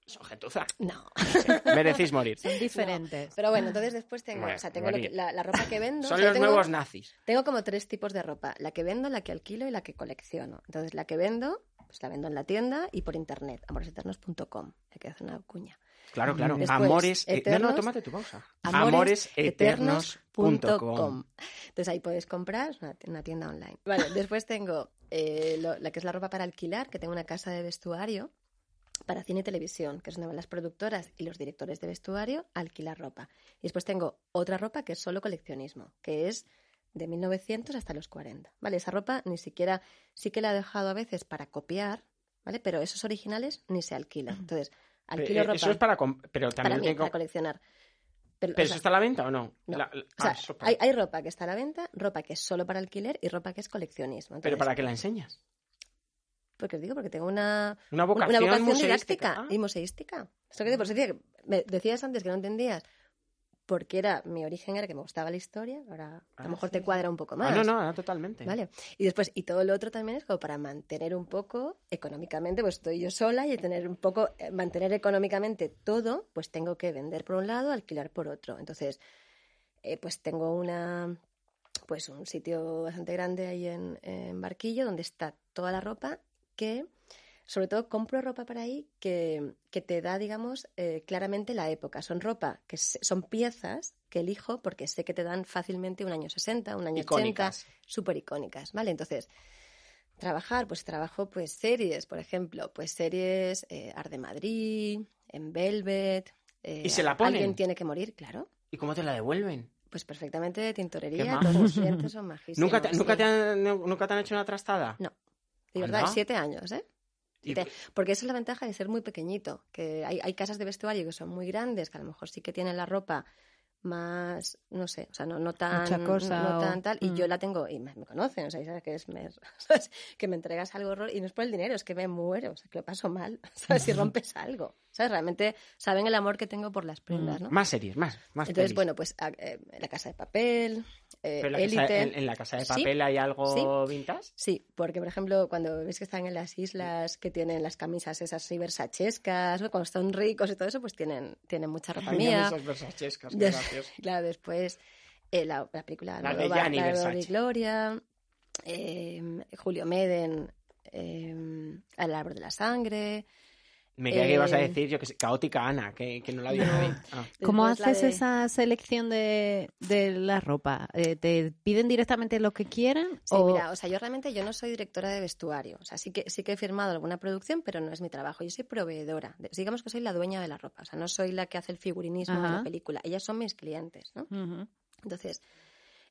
Speaker 2: son gentuza.
Speaker 4: No.
Speaker 2: Merecís morir.
Speaker 3: Son diferentes.
Speaker 4: Pero bueno, entonces después tengo, o sea, tengo la, ropa que vendo.
Speaker 2: Son los nuevos nazis.
Speaker 4: Tengo como tres tipos de ropa. La que vendo, la que alquilo y la que colecciono. Entonces, la que vendo, pues la vendo en la tienda y por internet, amoreseternos.com. Hay que hacer una cuña.
Speaker 2: Claro, claro. amores. Eternos, no, no, tómate tu pausa. Amoreseternos.com.
Speaker 4: Entonces ahí puedes comprar, una, tienda online. Vale, después tengo eh, la que es la ropa para alquilar, que tengo una casa de vestuario para cine y televisión, que es donde van las productoras y los directores de vestuario a alquilar ropa. Y después tengo otra ropa que es solo coleccionismo, que es de 1900 hasta los 40. ¿Vale? Esa ropa ni siquiera, sí que la he dejado a veces para copiar, ¿vale? Pero esos originales ni se alquilan. Entonces, Alquilo ropa.
Speaker 2: Eso es para, pero también
Speaker 4: para, mí, para coleccionar.
Speaker 2: ¿Pero, eso está a la venta o no?
Speaker 4: o sea, ah, hay, hay, ropa que está a la venta, ropa que es solo para alquiler y ropa que es coleccionismo.
Speaker 2: ¿Pero para qué la enseñas?
Speaker 4: Porque os digo, porque tengo una,
Speaker 2: una vocación, una
Speaker 4: vocación didáctica y museística. Que te, por decía, me decías antes que no entendías porque era mi origen era que me gustaba la historia, ahora a lo ah, mejor te cuadra un poco más.
Speaker 2: no, no, totalmente.
Speaker 4: Vale. Y después, y todo lo otro también es como para mantener un poco económicamente, pues estoy yo sola y tener un poco, eh, mantener económicamente todo, pues tengo que vender por un lado, alquilar por otro. Entonces, eh, pues tengo una, pues un sitio bastante grande ahí en, en Barquillo donde está toda la ropa que, sobre todo, compro ropa por ahí que, que te da, digamos, eh, claramente la época. Son ropa que se- son piezas que elijo porque sé que te dan fácilmente un año 60, un año 80,
Speaker 2: Icónicas.
Speaker 4: súper icónicas, ¿vale? Entonces, trabajar, pues trabajo pues series, por ejemplo, pues series eh, Art de Madrid, en Velvet. eh,
Speaker 2: ¿Y se la ponen?
Speaker 4: Alguien tiene que morir, claro.
Speaker 2: ¿Y cómo te la devuelven?
Speaker 4: Pues perfectamente de tintorería, todos los clientes son majísimos.
Speaker 2: ¿Nunca te, nunca, te han, nu- ¿Nunca te han hecho una trastada?
Speaker 4: No. De verdad,
Speaker 2: Anda.
Speaker 4: siete años, ¿eh?
Speaker 2: Y-
Speaker 4: Porque esa es la ventaja de ser muy pequeñito, que hay, hay casas de vestuario que son muy grandes, que a lo mejor sí que tienen la ropa más, no sé, o sea, no, no tan,
Speaker 3: Mucha cosa
Speaker 4: no
Speaker 3: o-
Speaker 4: tan tal, y
Speaker 3: Mm.
Speaker 4: yo la tengo, y me, me conocen, o sea, y sabes que es, me, ¿sabes? que me entregas algo horror, y no es por el dinero, es que me muero, o sea, que lo paso mal, ¿sabes? Si rompes algo, ¿sabes? Realmente saben el amor que tengo por las prendas, ¿no?
Speaker 2: Más series, más, más
Speaker 4: Entonces,
Speaker 2: pelis.
Speaker 4: bueno, pues a- eh, La Casa de Papel, eh,
Speaker 2: Pero casa,
Speaker 4: Élite...
Speaker 2: en, en la casa de
Speaker 4: Sí,
Speaker 2: papel hay algo vintage.
Speaker 4: Sí, porque por ejemplo, cuando ves que están en las islas que tienen las camisas esas así versachescas, ¿no? cuando están ricos y todo eso, pues tienen, tienen mucha ropa mía.
Speaker 2: Esas versachescas, qué
Speaker 4: Des- claro, después eh, la, la película
Speaker 2: La de Gianni Versace.
Speaker 4: Gloria, eh, Julio Meden, eh, El árbol de la sangre.
Speaker 2: Me creía que ibas a
Speaker 4: Eh,
Speaker 2: decir, yo que sé, caótica Ana, que, que no la vio nadie. Ah.
Speaker 3: ¿Cómo
Speaker 4: Después
Speaker 3: haces
Speaker 4: de-
Speaker 3: esa selección de, de la ropa? Eh, ¿Te piden directamente lo que quieran?
Speaker 4: Sí,
Speaker 3: o...
Speaker 4: mira, o sea, yo realmente yo no soy directora de vestuario. O sea, sí que, sí que he firmado alguna producción, pero no es mi trabajo. Yo soy proveedora. De- digamos que soy la dueña de la ropa. O sea, no soy la que hace el figurinismo de la película. Ellas son mis clientes, ¿no? Entonces,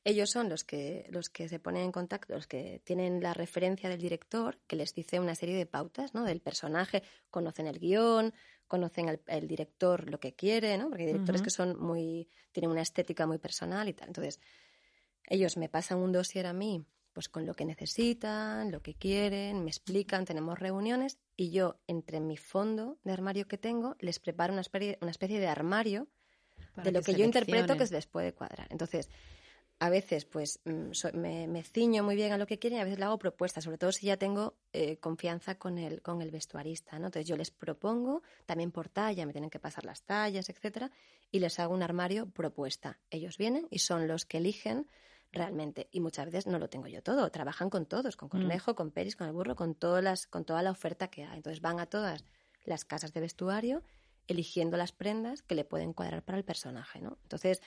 Speaker 4: ellos son los que, los que se ponen en contacto, los que tienen la referencia del director, que les dice una serie de pautas, ¿no? Del personaje, conocen el guion, conocen al el director lo que quiere, ¿no? Porque hay directores que son muy, tienen una estética muy personal y tal. Entonces, ellos me pasan un dossier a mí, pues con lo que necesitan, lo que quieren, me explican, tenemos reuniones y yo, entre mi fondo de armario que tengo, les preparo una especie, una especie de armario
Speaker 3: Para
Speaker 4: de lo que, yo interpreto que se les puede cuadrar. Entonces, a veces pues mm, me, me ciño muy bien a lo que quieren y a veces le hago propuestas, sobre todo si ya tengo eh, confianza con el, con el vestuarista. ¿no? Entonces yo les propongo, también por talla, me tienen que pasar las tallas, etcétera, y les hago un armario propuesta. Ellos vienen y son los que eligen realmente. Y muchas veces no lo tengo yo todo, trabajan con todos, con Cornejo, con Peris, con el burro, con, todas las, con toda la oferta que hay. Entonces van a todas las casas de vestuario eligiendo las prendas que le pueden cuadrar para el personaje, ¿no? Entonces,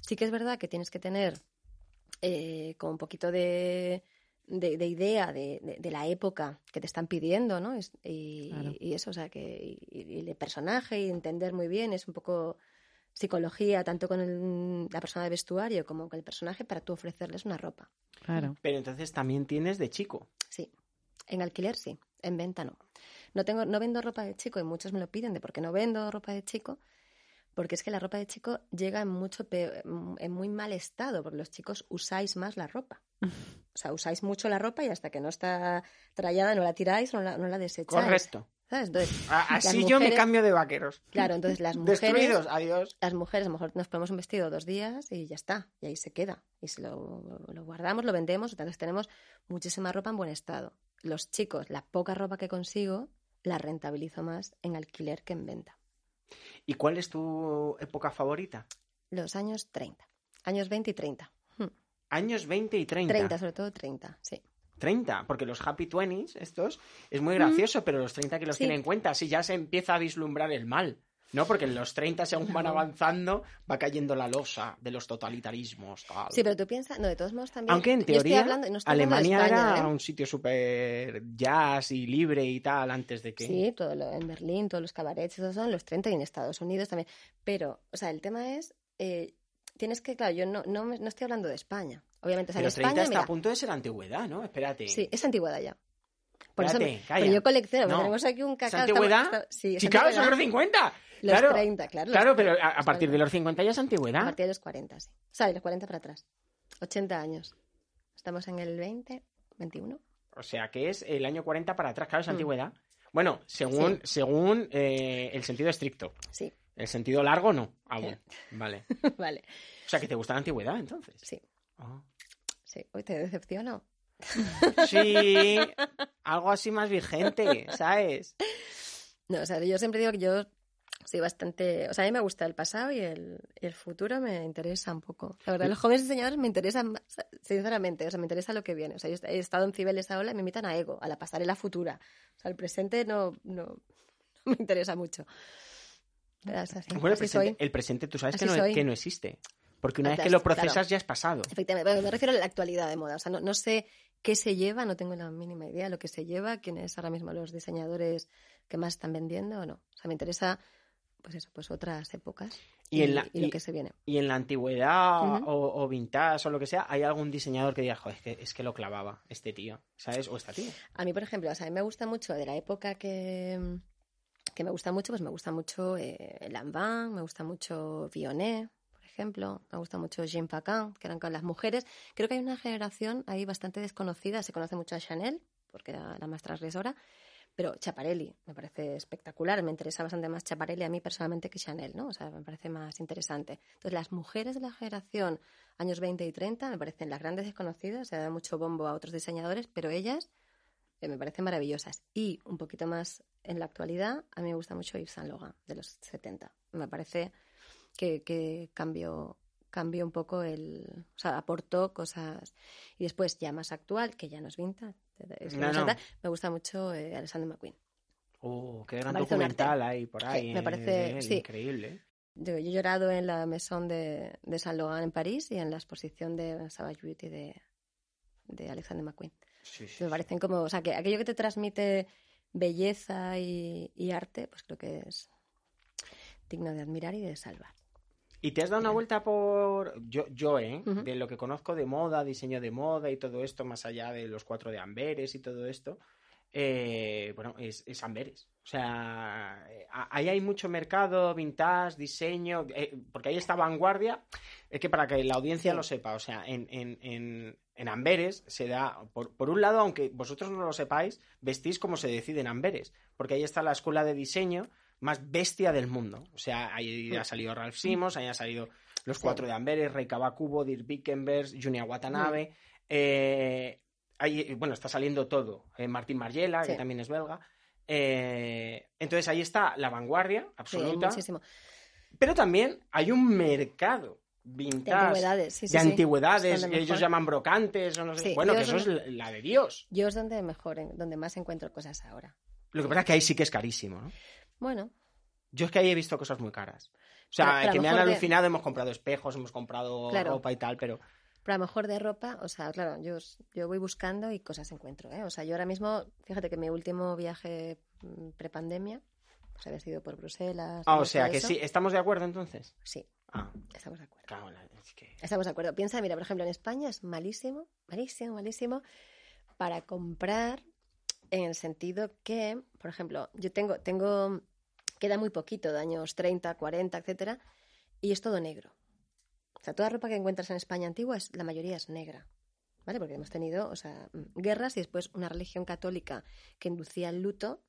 Speaker 4: sí que es verdad que tienes que tener eh, como un poquito de, de, de idea de, de- de la época que te están pidiendo, ¿no? Es- y,
Speaker 3: Claro.
Speaker 4: y eso, o sea, que y, y el personaje y entender muy bien es un poco psicología, tanto con el- la persona de vestuario como con el personaje, para tú ofrecerles una ropa.
Speaker 3: Claro.
Speaker 2: Pero entonces también tienes de chico.
Speaker 4: Sí. En alquiler sí, en venta no. No tengo, no vendo ropa de chico y muchos me lo piden de por qué no vendo ropa de chico, porque es que la ropa de chico llega en mucho en muy mal estado, porque los chicos usáis más la ropa. O sea, usáis mucho la ropa y hasta que no está trallada no la tiráis, no la, no la desecháis.
Speaker 2: Correcto.
Speaker 4: ¿Sabes? Entonces,
Speaker 2: Así yo me cambio de vaqueros.
Speaker 4: Claro, entonces las mujeres,
Speaker 2: Destruidos, adiós.
Speaker 4: las mujeres a lo mejor nos ponemos un vestido dos días y ya está, y ahí se queda. Y se lo, lo guardamos, lo vendemos, entonces tenemos muchísima ropa en buen estado. Los chicos, la poca ropa que consigo, la rentabilizo más en alquiler que en venta.
Speaker 2: ¿Y cuál es tu época favorita?
Speaker 4: Los años 30, años 20 y 30. Hmm.
Speaker 2: Años 20 y 30.
Speaker 4: 30, sobre todo 30, sí.
Speaker 2: 30, porque los Happy 20s, estos, es muy gracioso, pero los 30 que los
Speaker 4: Mm. Sí.
Speaker 2: tienen en cuenta, así ya se empieza a vislumbrar el mal. ¿No? Porque en los 30, según van avanzando, va cayendo la losa de los totalitarismos. tal.
Speaker 4: Sí, pero tú piensas, no, de todos modos también.
Speaker 2: Aunque en teoría
Speaker 4: hablando- no
Speaker 2: Alemania
Speaker 4: España,
Speaker 2: era
Speaker 4: ¿eh?
Speaker 2: un sitio súper jazz y libre y tal antes de que...
Speaker 4: Sí, todo lo, en Berlín, todos los cabarets, esos son los 30 y en Estados Unidos también. Pero, o sea, el tema es, eh, tienes que, claro, yo no, no, no estoy hablando de España. Obviamente, o sea,
Speaker 2: Pero
Speaker 4: en
Speaker 2: 30
Speaker 4: España,
Speaker 2: está
Speaker 4: mira,
Speaker 2: a punto de ser antigüedad, ¿no? Espérate.
Speaker 4: sí, es antigüedad ya. Por eso, me- pero yo colecciono,
Speaker 2: No.
Speaker 4: tenemos aquí un
Speaker 2: ¿Es
Speaker 4: cacao.
Speaker 2: antigüedad?
Speaker 4: estamos- está- sí, es
Speaker 2: son
Speaker 4: antigüedad.
Speaker 2: los 50.
Speaker 4: Los
Speaker 2: claro,
Speaker 4: 30, claro. los
Speaker 2: Claro,
Speaker 4: 30,
Speaker 2: pero a, a partir de
Speaker 4: 40.
Speaker 2: los 50 ya es
Speaker 4: A
Speaker 2: antigüedad.
Speaker 4: partir de los 40, sí. O sea, de los 40 para atrás. 80 años. Estamos en el 20, 21.
Speaker 2: O sea, que es el año 40 para atrás, claro, es
Speaker 4: Mm.
Speaker 2: antigüedad. Bueno, según,
Speaker 4: Sí.
Speaker 2: según eh, el sentido estricto.
Speaker 4: Sí,
Speaker 2: El sentido largo no, aún. Vale.
Speaker 4: vale.
Speaker 2: O sea, que te gusta la antigüedad, entonces.
Speaker 4: Sí,
Speaker 2: Ah.
Speaker 4: sí. Hoy te decepciono.
Speaker 2: Sí, algo así más vigente, ¿sabes?
Speaker 4: No, o sea, yo siempre digo que yo Sí, bastante. O sea, a mí me gusta el pasado y el, y el futuro me interesa un poco. La verdad, los jóvenes diseñadores me interesan más, sinceramente. O sea, me interesa lo que viene. O sea, yo he estado en Cibeles ahora y me invitan a Ego, a la pasarela futura. O sea, el presente no, no, no me interesa mucho. Así,
Speaker 2: Bueno, el presente, el presente tú sabes que no, que no existe. Porque una vez que lo procesas
Speaker 4: claro.
Speaker 2: ya es pasado.
Speaker 4: Efectivamente, pero me refiero a la actualidad de moda. O sea, no, no sé qué se lleva, no tengo la mínima idea de lo que se lleva, quiénes ahora mismo los diseñadores que más están vendiendo o no. O sea, me interesa, pues eso, pues otras épocas
Speaker 2: Y en la-
Speaker 4: y lo
Speaker 2: y-
Speaker 4: que se viene.
Speaker 2: Y en la antigüedad o, o vintage o lo que sea, ¿hay algún diseñador que diga, joder, es que, es que lo clavaba este tío, ¿sabes? O esta tía.
Speaker 4: A mí, por ejemplo, o sea, a mí me gusta mucho de la época que, que me gusta mucho, pues me gusta mucho eh, Lanvin, me gusta mucho Vionnet, por ejemplo, me gusta mucho Jean Paquin, que eran con las mujeres. Creo que hay una generación ahí bastante desconocida, se conoce mucho a Chanel, porque era la más transgresora, pero Chaparelli me parece espectacular, me interesa bastante más Chaparelli a mí personalmente que Chanel, ¿no? O sea, me parece más interesante. Entonces, las mujeres de la generación años 20 y 30 me parecen las grandes desconocidas, se da mucho bombo a otros diseñadores, pero ellas eh, me parecen maravillosas. Y un poquito más en la actualidad, a mí me gusta mucho Yves Saint Laurent de los 70. Me parece que, que cambió, cambió un poco el... O sea, aportó cosas... Y después, ya más actual, que ya no es vintage,
Speaker 2: No, no.
Speaker 4: me gusta mucho eh, Alexander McQueen.
Speaker 2: Oh, qué gran documental hay por ahí.
Speaker 4: Sí, me
Speaker 2: eh,
Speaker 4: parece-
Speaker 2: él,
Speaker 4: sí.
Speaker 2: Increíble.
Speaker 4: Yo, yo he llorado en la Maison de, de Saint Laurent en París y en la exposición de Savage Beauty de, de Alexander McQueen.
Speaker 2: Sí,
Speaker 4: Me parecen como, o sea, que aquello que te transmite belleza y, y arte, pues creo que es digno de admirar y de salvar.
Speaker 2: ¿Y te has dado una vuelta por. Yo, yo ¿eh? De lo que conozco de moda, diseño de moda y todo esto, más allá de los cuatro de Amberes y todo esto. eh, bueno, es, es Amberes. O sea, eh, ahí hay mucho mercado, vintage, diseño, eh, porque ahí está vanguardia. Es que para que la audiencia
Speaker 4: Sí.
Speaker 2: lo sepa, o sea, en, en, en, en Amberes se da, por, por un lado, aunque vosotros no lo sepáis, vestís como se decide en Amberes, porque ahí está la escuela de diseño más bestia del mundo. O sea, ahí ha salido Ralph Simons, ahí han salido los
Speaker 4: Sí.
Speaker 2: cuatro de Amberes, Rey Kawakubo, Dirk Bickenberg, Junia Watanabe. eh, ahí, bueno, está saliendo todo. eh, Martín Margiela, que
Speaker 4: Sí.
Speaker 2: también es belga. Eh, entonces ahí está la vanguardia
Speaker 4: Sí,
Speaker 2: absoluta.
Speaker 4: muchísimo.
Speaker 2: pero también hay un mercado
Speaker 4: De
Speaker 2: vintage.
Speaker 4: antigüedades, sí, sí,
Speaker 2: de
Speaker 4: sí.
Speaker 2: antigüedades, que ellos llaman brocantes o no sé.
Speaker 4: Sí,
Speaker 2: bueno, que
Speaker 4: es
Speaker 2: eso es
Speaker 4: donde-
Speaker 2: la la de Dios.
Speaker 4: Yo es donde mejor, donde más encuentro cosas ahora.
Speaker 2: Lo que pasa es que ahí sí que es carísimo, ¿no?
Speaker 4: Bueno,
Speaker 2: Yo es que ahí he visto cosas muy caras. O sea,
Speaker 4: Pero- pero a
Speaker 2: que me han
Speaker 4: mejor de-
Speaker 2: alucinado, hemos comprado espejos, hemos comprado
Speaker 4: Claro.
Speaker 2: ropa y tal, pero
Speaker 4: pero a lo mejor de ropa, o sea, claro, yo, yo voy buscando y cosas encuentro, ¿eh? O sea, yo ahora mismo, fíjate que mi último viaje mm, prepandemia, pues había sido por Bruselas.
Speaker 2: Ah, o sea que
Speaker 4: eso.
Speaker 2: sí, ¿estamos de acuerdo entonces?
Speaker 4: Sí,
Speaker 2: Ah,
Speaker 4: estamos de acuerdo.
Speaker 2: la- es que-
Speaker 4: Estamos de acuerdo. Piensa, mira, por ejemplo, en España es malísimo, malísimo, malísimo para comprar en el sentido que, por ejemplo, yo tengo, tengo, queda muy poquito de años 30, 40, etcétera, y es todo negro. O sea, toda ropa que encuentras en España antigua, es, la mayoría es negra. ¿Vale? Porque hemos tenido, o sea, guerras y después una religión católica que inducía el luto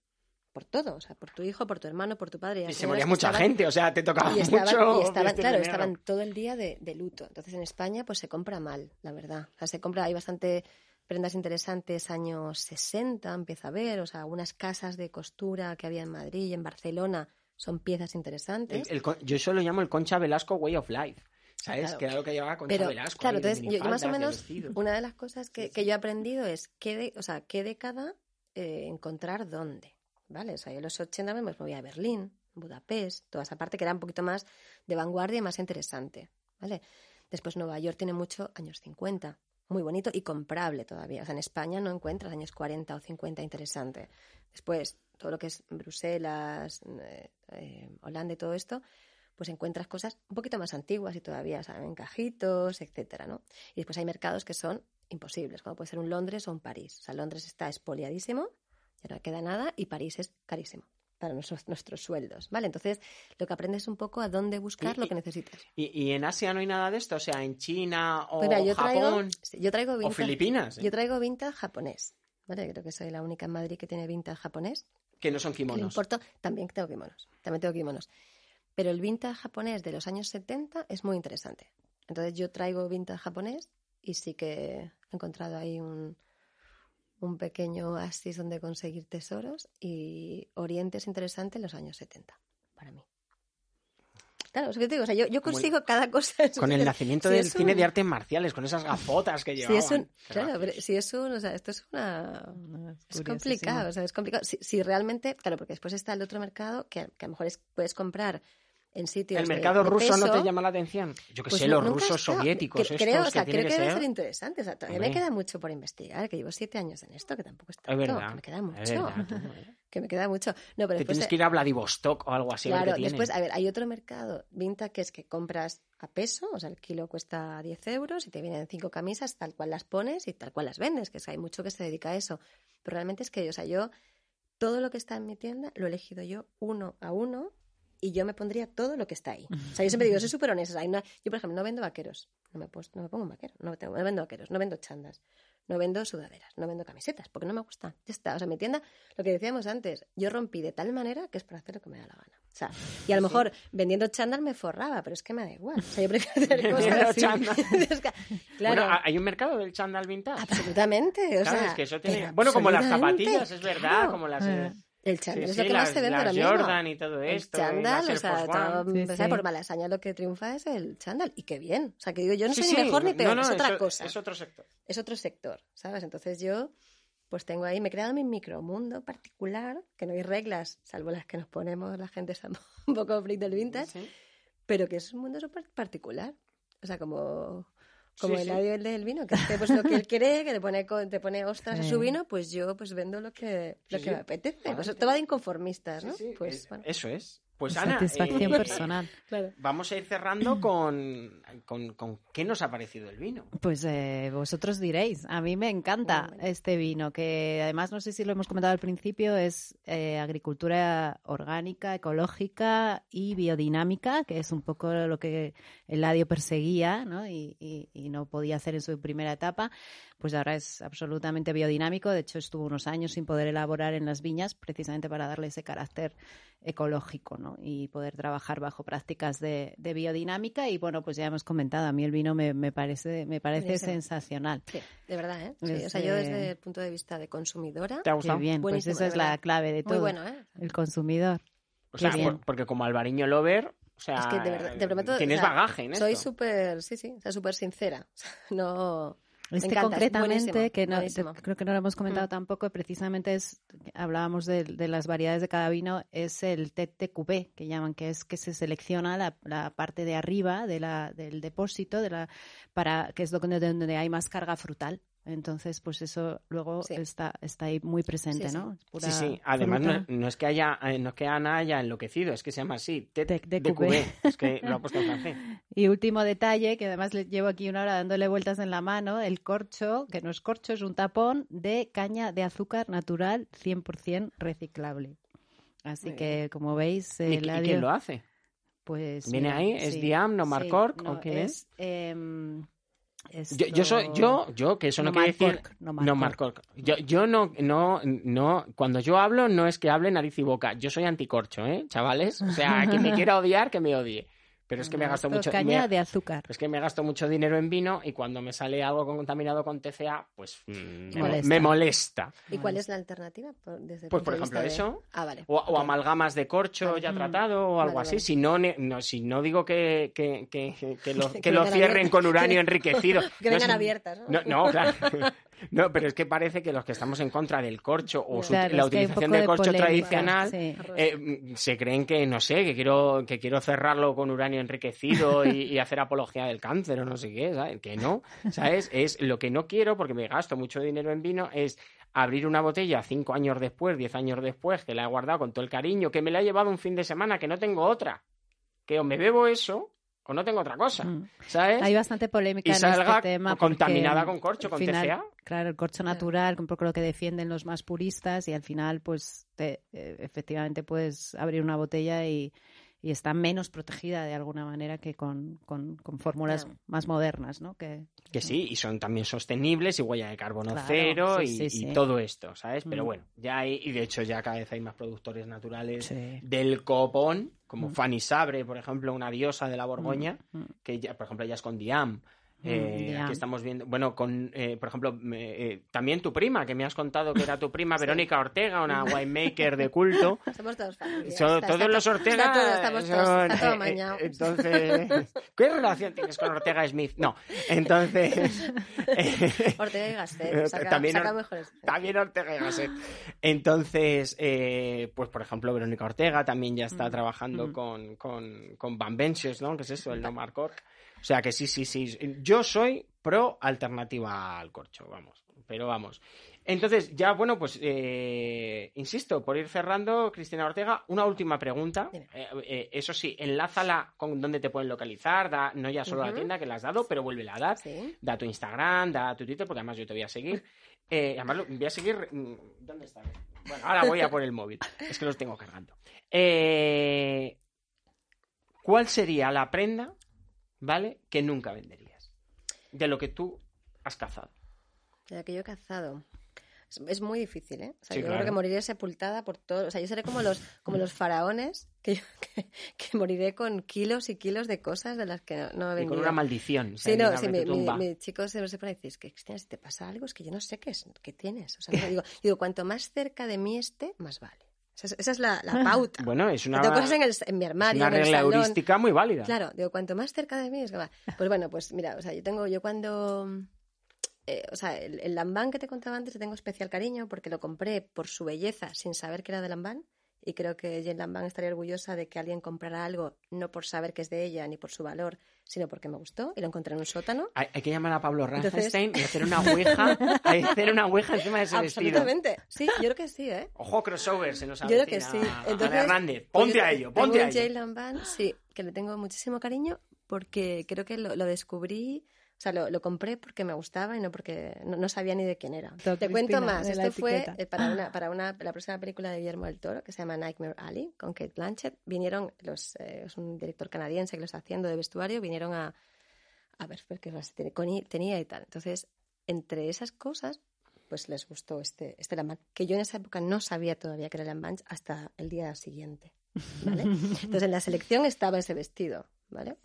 Speaker 4: por todo, o sea, por tu hijo, por tu hermano, por tu padre.
Speaker 2: Y se moría mucha
Speaker 4: estaban-
Speaker 2: gente, o sea, te tocaba
Speaker 4: y estaban,
Speaker 2: mucho.
Speaker 4: y estaban, claro, estaban todo el día de, de luto. Entonces en España pues se compra mal, la verdad. O sea, se compra, hay bastante prendas interesantes años 60, empieza a ver, o sea, algunas casas de costura que había en Madrid y en Barcelona son piezas interesantes.
Speaker 2: El- el yo eso lo llamo el Concha Velasco Way of Life. ¿Sabes?
Speaker 4: Claro.
Speaker 2: Que era lo que llevaba Concha
Speaker 4: Pero,
Speaker 2: Velasco.
Speaker 4: claro, entonces yo, yo más o menos, una de las cosas que, que yo he aprendido es qué, de- o sea, qué década eh, encontrar dónde, ¿vale? O sea, yo en los 80 me moví a Berlín, Budapest, toda esa parte que era un poquito más de vanguardia y más interesante, ¿vale? Después Nueva York tiene mucho años 50, muy bonito y comprable todavía. O sea, en España no encuentras años 40 o 50 interesante. Después, todo lo que es Bruselas, eh, eh, Holanda y todo esto, pues encuentras cosas un poquito más antiguas y todavía, ¿saben? Encajitos, etcétera, ¿no? Y después hay mercados que son imposibles, como puede ser un Londres o un París. O sea, Londres está expoliadísimo, ya no queda nada, y París es carísimo para nuestros, nuestros sueldos, ¿vale? Entonces, lo que aprendes es un poco a dónde buscar
Speaker 2: Y-
Speaker 4: lo que necesitas.
Speaker 2: ¿Y, y en Asia no hay nada de esto? O sea, en China o
Speaker 4: Pues mira, yo traigo,
Speaker 2: Japón
Speaker 4: yo traigo
Speaker 2: o
Speaker 4: vintage,
Speaker 2: Filipinas, ¿eh?
Speaker 4: yo traigo vintage japonés, ¿vale? Creo que soy la única en Madrid que tiene vintage japonés.
Speaker 2: que no son kimonos.
Speaker 4: importo, también tengo kimonos, también tengo kimonos. Pero el vintage japonés de los años 70 es muy interesante. Entonces yo traigo vintage japonés y sí que he encontrado ahí un, un pequeño oasis donde conseguir tesoros y Oriente es interesante en los años 70, para mí. Claro, es que te digo, o sea, yo, yo consigo cada cosa.
Speaker 2: Con el nacimiento
Speaker 4: Si
Speaker 2: del cine
Speaker 4: un-
Speaker 2: de artes marciales, con esas gafotas que
Speaker 4: Si
Speaker 2: llevaban.
Speaker 4: es un, claro, pero si es un, o sea, esto es una, es complicado, o sea, es complicado. Si, si realmente, claro, porque después está el otro mercado que, a- que a lo mejor es- puedes comprar en sitios
Speaker 2: ¿El mercado
Speaker 4: de
Speaker 2: ruso no te llama la atención? Yo que
Speaker 4: pues
Speaker 2: sé, los rusos
Speaker 4: estado.
Speaker 2: soviéticos, estos
Speaker 4: creo, o
Speaker 2: que
Speaker 4: sea,
Speaker 2: tiene
Speaker 4: creo que,
Speaker 2: que
Speaker 4: debe
Speaker 2: ser.
Speaker 4: ser interesante. O sea, todavía me queda mucho por investigar, que llevo siete años en esto, que tampoco es
Speaker 2: Es verdad.
Speaker 4: que me queda mucho,
Speaker 2: Es verdad, tú, ¿eh?
Speaker 4: que me queda mucho. No, pero
Speaker 2: Te
Speaker 4: después
Speaker 2: tienes que ir a Vladivostok o algo así. a ver
Speaker 4: Claro, después, a ver, hay otro mercado vintage que es que compras a peso, o sea, el kilo cuesta 10 euros y te vienen cinco camisas tal cual las pones y tal cual las vendes, que es que hay mucho que se dedica a eso. Pero realmente es que, o sea, yo, todo lo que está en mi tienda lo he elegido yo uno a uno y yo me pondría todo lo que está ahí. O sea, yo siempre digo, soy súper honesta. una- yo, por ejemplo, no vendo vaqueros, no me, pues, no me pongo un vaquero, no, tengo- no vendo vaqueros, no vendo chandas, no vendo sudaderas, no vendo camisetas, porque no me gustan. Ya está, o sea, mi tienda, lo que decíamos antes, yo rompí de tal manera que es para hacer lo que me da la gana. O sea, y a lo mejor vendiendo chándal me forraba, pero es que me da igual. O sea, yo prefiero hacer cosas
Speaker 2: chándal.
Speaker 4: Claro,
Speaker 2: Bueno, hay un mercado del chándal vintage.
Speaker 4: absolutamente. O
Speaker 2: Claro,
Speaker 4: sea,
Speaker 2: es que eso tiene... Bueno, como las zapatillas, es verdad,
Speaker 4: claro.
Speaker 2: como las...
Speaker 3: Eh.
Speaker 4: El
Speaker 2: Sí,
Speaker 4: chándal es
Speaker 2: sí,
Speaker 4: lo que
Speaker 2: las,
Speaker 4: más se vende ahora mismo.
Speaker 2: Jordan y todo
Speaker 4: El
Speaker 2: esto. las
Speaker 4: chándal, o sea, todo-
Speaker 3: Sí,
Speaker 4: o sea, por Malasaña lo que triunfa es el chándal. Y qué bien. O sea, que digo, yo no
Speaker 2: Sí,
Speaker 4: soy
Speaker 2: sí,
Speaker 4: ni mejor ni peor,
Speaker 2: no,
Speaker 4: es otra
Speaker 2: eso-
Speaker 4: cosa.
Speaker 2: Es otro sector.
Speaker 4: es otro sector, ¿sabes? Entonces yo, pues tengo ahí, me he creado mi micromundo particular, que no hay reglas, salvo las que nos ponemos la gente está un poco freak del vintage,
Speaker 2: Sí.
Speaker 4: pero que es un mundo súper particular. O sea, como, como
Speaker 2: Sí,
Speaker 4: el
Speaker 2: sí.
Speaker 4: audio del vino, que hace pues lo que él quiere, que le pone, te pone ostras a
Speaker 3: Sí.
Speaker 4: su vino, pues yo pues vendo lo que, lo
Speaker 2: Sí,
Speaker 4: que
Speaker 2: sí.
Speaker 4: me apetece. Pues va de inconformistas, ¿no?
Speaker 2: Sí, sí,
Speaker 4: pues
Speaker 2: es-
Speaker 4: bueno,
Speaker 2: Eso es. Pues Ana,
Speaker 3: Satisfacción
Speaker 2: eh,
Speaker 3: personal.
Speaker 4: claro.
Speaker 2: Vamos a ir cerrando con, con, con qué nos ha parecido el vino.
Speaker 3: Pues eh, vosotros diréis. A mí me encanta
Speaker 4: bueno.
Speaker 3: este vino, que además no sé si lo hemos comentado al principio, es eh, agricultura orgánica, ecológica y biodinámica, que es un poco lo que Eladio perseguía ¿no? y, y- y no podía hacer en su primera etapa. Pues ahora es absolutamente biodinámico. De hecho, estuvo unos años sin poder elaborar en las viñas, precisamente para darle ese carácter ecológico ¿no? y poder trabajar bajo prácticas de, de biodinámica. Y bueno, pues ya hemos comentado, a mí el vino me, me parece, me parece sensacional.
Speaker 4: Sí, de verdad, ¿eh? Sí,
Speaker 3: Es,
Speaker 4: o sea, yo
Speaker 3: eh,
Speaker 4: desde el punto de vista de consumidora,
Speaker 2: ¿Te ha
Speaker 3: Qué
Speaker 2: gustado?
Speaker 3: bien, pues
Speaker 4: Buenísimo,
Speaker 3: esa
Speaker 4: de
Speaker 3: es la clave de todo.
Speaker 4: muy bueno, ¿eh?
Speaker 3: El consumidor.
Speaker 2: O sea, por- porque como Alvariño Lover, o sea,
Speaker 4: Es que de verdad, te prometo,
Speaker 2: tienes
Speaker 4: o sea,
Speaker 2: bagaje en
Speaker 4: soy súper, sí, sí, o sea, súper sincera. O sea, no,
Speaker 3: Este
Speaker 4: encanta,
Speaker 3: concretamente, que no, creo que no lo hemos comentado
Speaker 4: Mm.
Speaker 3: tampoco, precisamente es, hablábamos de, de las variedades de cada vino, es el TTQB, que llaman, que es que se selecciona la, la parte de arriba de la, del depósito, de la, para, que es donde, donde hay más carga frutal. Entonces, pues eso luego
Speaker 4: Sí.
Speaker 3: está, está ahí muy presente,
Speaker 4: Sí, sí.
Speaker 3: ¿no? Es pura
Speaker 2: Sí, sí. Además, no, no es que haya, eh, no es que Ana haya enloquecido, es que se llama así.
Speaker 3: Cubé.
Speaker 2: Es que lo ha puesto en francés.
Speaker 3: Y último detalle, que además le llevo aquí una hora dándole vueltas en la mano, el corcho, que no es corcho, es un tapón de caña de azúcar natural 100% reciclable. Así
Speaker 2: Muy
Speaker 3: que, como veis,
Speaker 2: ¿Y,
Speaker 3: el
Speaker 2: y quién lo hace?
Speaker 3: pues
Speaker 2: ¿Viene
Speaker 3: mira,
Speaker 2: ahí? ¿Es
Speaker 3: sí,
Speaker 2: Diam, no
Speaker 3: sí,
Speaker 2: Marcork,
Speaker 3: no,
Speaker 2: o qué es? Yo, yo soy, yo, yo, que eso no,
Speaker 3: No
Speaker 2: quiere decir.
Speaker 3: Marcork, no
Speaker 2: No,
Speaker 3: Marcork.
Speaker 2: Marcork. Yo, yo no, no, no, cuando yo hablo no es que hable nariz y boca. Yo soy anticorcho, ¿eh, chavales? O sea, quien me quiera odiar, que me odie. Pero es que me
Speaker 3: No,
Speaker 2: gasto mucho.
Speaker 3: caña
Speaker 2: me-
Speaker 3: de azúcar.
Speaker 2: Es que me gasto mucho dinero en vino y cuando me sale algo contaminado con TCA, pues mm, me,
Speaker 3: Molesta.
Speaker 2: me molesta.
Speaker 4: ¿Y cuál es la alternativa? Desde el
Speaker 2: Pues, por ejemplo,
Speaker 4: de-
Speaker 2: eso.
Speaker 4: Ah, vale.
Speaker 2: O, amalgamas de corcho
Speaker 4: Vale.
Speaker 2: ya
Speaker 3: Mm.
Speaker 2: tratado o algo
Speaker 4: Vale,
Speaker 2: así.
Speaker 4: vale.
Speaker 2: Si no, no, si no digo que, que, que, que- que lo,
Speaker 4: Que
Speaker 2: que lo
Speaker 4: vengan
Speaker 2: cierren
Speaker 4: abiertas.
Speaker 2: con uranio enriquecido.
Speaker 4: Que
Speaker 2: No
Speaker 4: vengan
Speaker 2: es-
Speaker 4: abiertas, ¿no?
Speaker 2: No, no, claro. No, pero es que parece que los que estamos en contra del corcho o su- la utilización del
Speaker 3: de
Speaker 2: corcho
Speaker 3: polémica,
Speaker 2: tradicional
Speaker 3: sí.
Speaker 2: eh, mm, se creen que, no sé, que quiero, que quiero cerrarlo con uranio enriquecido y, y hacer apología del cáncer o no sé qué, ¿sabes? Que no, ¿sabes? Es lo que no quiero, porque me gasto mucho dinero en vino, es abrir una botella cinco años después, diez años después, que la he guardado con todo el cariño, que me la he llevado un fin de semana, que no tengo otra. Que o me bebo eso o no tengo otra cosa,
Speaker 3: Mm.
Speaker 2: ¿sabes?
Speaker 3: Hay bastante polémica
Speaker 2: Y
Speaker 3: en
Speaker 2: salga
Speaker 3: este tema.
Speaker 2: contaminada con corcho, con
Speaker 3: final,
Speaker 2: TCA.
Speaker 3: Claro, el corcho natural, un poco lo que defienden los más puristas y al final, pues, te- eh, efectivamente puedes abrir una botella y, y está menos protegida de alguna manera que con, con, con fórmulas
Speaker 4: Ya.
Speaker 3: más modernas, ¿no? Que,
Speaker 2: Que sí, y son también sostenibles y huella de carbono
Speaker 3: Claro,
Speaker 2: cero
Speaker 3: sí,
Speaker 2: y,
Speaker 3: sí,
Speaker 2: y
Speaker 3: sí.
Speaker 2: todo esto, ¿sabes? Pero
Speaker 3: Mm.
Speaker 2: bueno, ya hay, y de hecho ya cada vez hay más productores naturales
Speaker 3: Sí.
Speaker 2: del copón, como
Speaker 3: Mm.
Speaker 2: Fanny Sabre, por ejemplo, una diosa de la Borgoña,
Speaker 3: Mm,
Speaker 2: que ya, por ejemplo, ella es con Diam. Eh,
Speaker 3: ya.
Speaker 2: Aquí estamos viendo, bueno, con, eh, por ejemplo, me- eh, también tu prima, que me has contado que era tu prima, Verónica Ortega, una winemaker de culto.
Speaker 4: Somos todos familia. Está-
Speaker 2: todos
Speaker 4: está
Speaker 2: los Ortega.
Speaker 4: Está todo, estamos todos, está todo
Speaker 2: eh,
Speaker 4: amañado.
Speaker 2: eh, entonces, ¿qué relación tienes con Ortega Smith? No, entonces. eh,
Speaker 4: Ortega y Gasset. Saca,
Speaker 2: También
Speaker 4: saca
Speaker 2: Or-
Speaker 4: mejores.
Speaker 2: También Ortega y Gasset. Entonces, eh, pues por ejemplo, Verónica Ortega también ya está trabajando
Speaker 3: Mm.
Speaker 2: con, con, con Van Benches, ¿no? ¿Qué es eso? El No Mar Cork. O sea que sí, sí, sí. Yo soy pro alternativa al corcho, vamos. Pero vamos. Entonces, ya, bueno, pues, eh, insisto, por ir cerrando, Cristina Ortega, una última pregunta. Eh, eh, eso sí, enlázala con dónde te pueden localizar, da, no ya solo la tienda que la has dado, pero vuelve a dar
Speaker 4: Sí.
Speaker 2: da tu Instagram, da tu Twitter, porque además yo te voy a seguir. Además, lo- voy a seguir. mm, ¿Dónde está? Bueno, ahora voy a por el móvil. Es que los tengo cargando. ¿Cuál sería la prenda, ¿vale? Que nunca venderías? De lo que tú has cazado.
Speaker 4: De la que yo he cazado. Es, muy difícil, ¿eh? O sea,
Speaker 2: Sí,
Speaker 4: yo
Speaker 2: claro.
Speaker 4: creo que moriré sepultada por todo. O sea, yo seré como los, como los faraones, que, yo- que, que moriré con kilos y kilos de cosas de las que no, no he
Speaker 2: Y con una maldición.
Speaker 4: Sí,
Speaker 2: o sea,
Speaker 4: no, sí, mi, mi, chico se, se pone y dice, es que Cristina, si te pasa algo, es que yo no sé qué, es, qué tienes. O sea, no, digo, digo, cuanto más cerca de mí esté, más vale. Esa es, esa es la, la pauta.
Speaker 2: Bueno, es una,
Speaker 4: Tengo cosas en, el, en mi
Speaker 2: es
Speaker 4: armario,
Speaker 2: una
Speaker 4: en el
Speaker 2: regla heurística muy válida.
Speaker 4: Claro, digo, cuanto más cerca de mí es que va. Pues bueno, pues mira, o sea, yo tengo, yo cuando, eh, o sea, el, el lambán que te contaba antes le tengo especial cariño porque lo compré por su belleza sin saber que era de lambán y creo que Jane Lambán estaría orgullosa de que alguien comprara algo no por saber que es de ella ni por su valor, sino porque me gustó y lo encontré en un sótano.
Speaker 2: Hay, hay que llamar a Pablo
Speaker 4: Entonces-
Speaker 2: Raffenstein y hacer una ouija, hacer una ouija encima de ese vestido.
Speaker 4: Absolutamente. Sí, yo creo que sí, ¿eh?
Speaker 2: Ojo, crossover, se nos
Speaker 4: Yo creo que sí. Entonces,
Speaker 2: Hernández,
Speaker 4: pues
Speaker 2: ponte a ello, ponte a ello.
Speaker 4: Jane Lambán, sí, que le tengo muchísimo cariño porque creo que lo, lo descubrí, o sea, lo, lo compré porque me gustaba y no porque no, no sabía ni de quién era. Te cuento
Speaker 3: Cristina,
Speaker 4: más,
Speaker 3: de la
Speaker 4: esto fue eh, para, una, para una, la próxima película de Guillermo del Toro que se llama Nightmare Alley con Kate Blanchett. Vinieron, los, eh, es un director canadiense que lo está haciendo de vestuario, vinieron a, a ver, ver qué más tenía y tal. Entonces, entre esas cosas, pues les gustó este, este Lambán, que yo en esa época no sabía todavía que era Lambán hasta el día siguiente, ¿vale? Entonces, en la selección estaba ese vestido, ¿vale?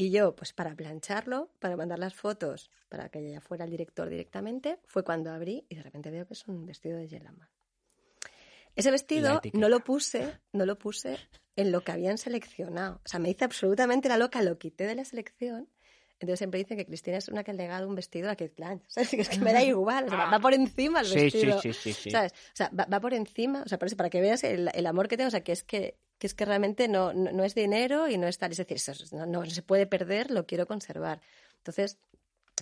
Speaker 4: Y yo, pues para plancharlo, para mandar las fotos, para que ya fuera el director directamente, fue cuando abrí y de repente veo que es un vestido de Lambán. Ese vestido no lo puse, no lo puse en lo que habían seleccionado. O sea, me hice absolutamente la loca, lo quité de la selección. Entonces siempre dicen que Cristina es una que ha legado un vestido a Kate Blanchett. O sea, es que me da igual, o sea, va- va por encima el
Speaker 2: Sí,
Speaker 4: vestido.
Speaker 2: sí, sí, sí.
Speaker 4: ¿Sabes? O sea, va, va por encima, o sea, para que veas el, el amor que tengo, o sea, que es que, que es que realmente no, no, no es dinero y no es tal, es decir, eso es- no, no se puede perder, lo quiero conservar. Entonces,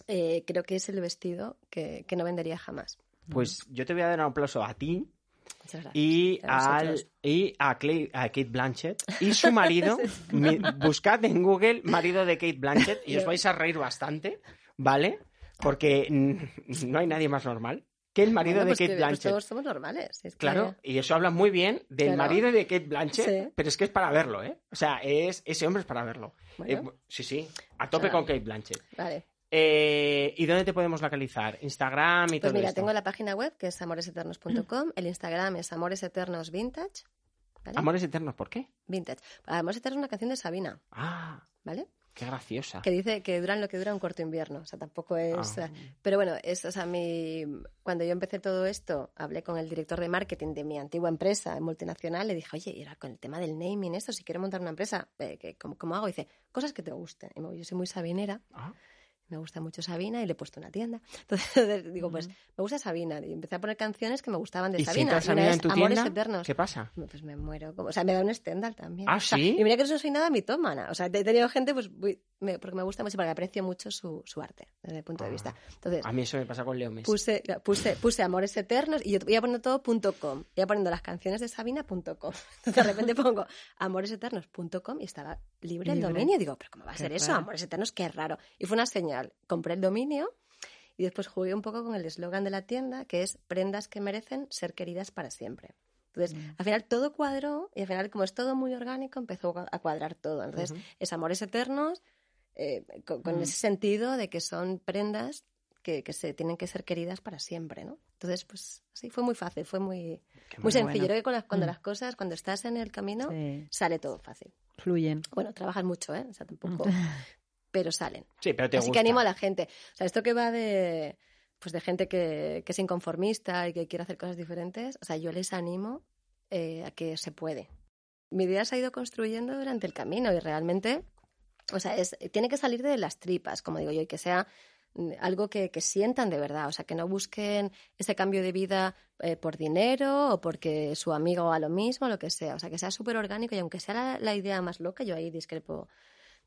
Speaker 4: eh, creo que es el vestido que, que no vendería jamás.
Speaker 2: Pues yo te voy a dar un aplauso a ti
Speaker 4: gracias.
Speaker 2: y,
Speaker 4: A
Speaker 2: al, y a, Clay- a Kate Blanchett y su marido. Mi- buscad en Google marido de Kate Blanchett y os vais a reír bastante, ¿vale? Porque no hay nadie más normal que el marido
Speaker 4: Bueno,
Speaker 2: de
Speaker 4: pues
Speaker 2: Kate
Speaker 4: pues
Speaker 2: Blanchett.
Speaker 4: todos somos normales. es que-
Speaker 2: Claro, y eso habla muy bien del
Speaker 4: Claro.
Speaker 2: marido de Kate Blanchett,
Speaker 4: Sí.
Speaker 2: pero es que es para verlo, ¿eh? O sea, es, ese hombre es para verlo.
Speaker 4: Bueno.
Speaker 2: Eh, sí, sí, a tope
Speaker 4: Claro.
Speaker 2: con Kate Blanchett.
Speaker 4: Vale.
Speaker 2: Eh, ¿Y dónde te podemos localizar? Instagram y
Speaker 4: Pues
Speaker 2: todo
Speaker 4: mira,
Speaker 2: esto.
Speaker 4: tengo la página web que es amoreseternos.com, el Instagram es Amores Eternos Vintage. ¿vale?
Speaker 2: Amores eternos, ¿por qué?
Speaker 4: Vintage. Amores Eternos es una canción de Sabina,
Speaker 2: Ah,
Speaker 4: ¿vale?
Speaker 2: Qué graciosa.
Speaker 4: Que dice que duran lo que dura un corto invierno. O sea, tampoco es.
Speaker 2: Ah.
Speaker 4: Pero bueno, es, o sea, mi, cuando yo empecé todo esto, hablé con el director de marketing de mi antigua empresa multinacional. Le dije, oye, y ahora con el tema del naming, esto, si quiero montar una empresa, eh, que- ¿cómo, cómo hago? Y dice, cosas que te gusten. Y me- yo soy muy sabinera,
Speaker 2: Ah,
Speaker 4: me gusta mucho Sabina y le he puesto una tienda. Entonces digo, pues me gusta Sabina. Y empecé a poner canciones que me gustaban de
Speaker 2: ¿Y si
Speaker 4: Sabina.
Speaker 2: Sabina en tu
Speaker 4: Amores
Speaker 2: tienda?
Speaker 4: Eternos.
Speaker 2: ¿Qué pasa?
Speaker 4: Pues me muero. Como- O sea, me da un Stendhal también.
Speaker 2: ¿Ah,
Speaker 4: O sea,
Speaker 2: sí?
Speaker 4: y mira que no soy nada mitómana. O sea, he tenido gente, pues, muy- me- porque me gusta mucho, porque aprecio mucho su, su arte, desde el punto de
Speaker 2: Ah.
Speaker 4: vista. Entonces,
Speaker 2: A mí eso me pasa con Leo Messi.
Speaker 4: puse, puse, puse Amores Eternos y yo voy a poner todo punto .com. Voy poniendo las canciones de Sabina punto .com. Entonces, de repente pongo amoreseternos.com y estaba libre el
Speaker 3: Libre.
Speaker 4: dominio. Digo, ¿pero cómo va a
Speaker 3: Qué
Speaker 4: ser eso?
Speaker 3: raro.
Speaker 4: Amores Eternos, qué raro. Y fue una señal. Compré el dominio y después jugué un poco con el eslogan de la tienda, que es prendas que merecen ser queridas para siempre. Entonces,
Speaker 3: Mm.
Speaker 4: al final todo cuadró y al final, como es todo muy orgánico, empezó a cuadrar todo. Entonces,
Speaker 2: Ujú.
Speaker 4: es Amores Eternos eh, con, con
Speaker 3: Mm.
Speaker 4: ese sentido de que son prendas que, que se tienen que ser queridas para siempre, ¿no? Entonces, pues sí, fue muy fácil, fue muy,
Speaker 2: Qué
Speaker 4: muy
Speaker 2: bueno.
Speaker 4: sencillo. Creo que las- cuando
Speaker 3: Mm.
Speaker 4: las cosas, cuando estás en el camino,
Speaker 3: Sí,
Speaker 4: sale todo fácil.
Speaker 3: fluyen.
Speaker 4: Bueno, trabajas mucho, ¿eh? O sea, tampoco... pero salen.
Speaker 2: Sí, pero te
Speaker 4: Así
Speaker 2: gusta.
Speaker 4: que animo a la gente. O sea, esto que va de pues de gente que, que es inconformista y que quiere hacer cosas diferentes, o sea, yo les animo eh, a que se puede. Mi idea se ha ido construyendo durante el camino y realmente, o sea, es, tiene que salir de las tripas, como digo yo, y que sea mm, algo que, que sientan de verdad, o sea, que no busquen ese cambio de vida eh, por dinero o porque su amigo haga lo mismo, lo que sea, o sea, que sea súper orgánico y aunque sea la, la idea más loca, yo ahí discrepo,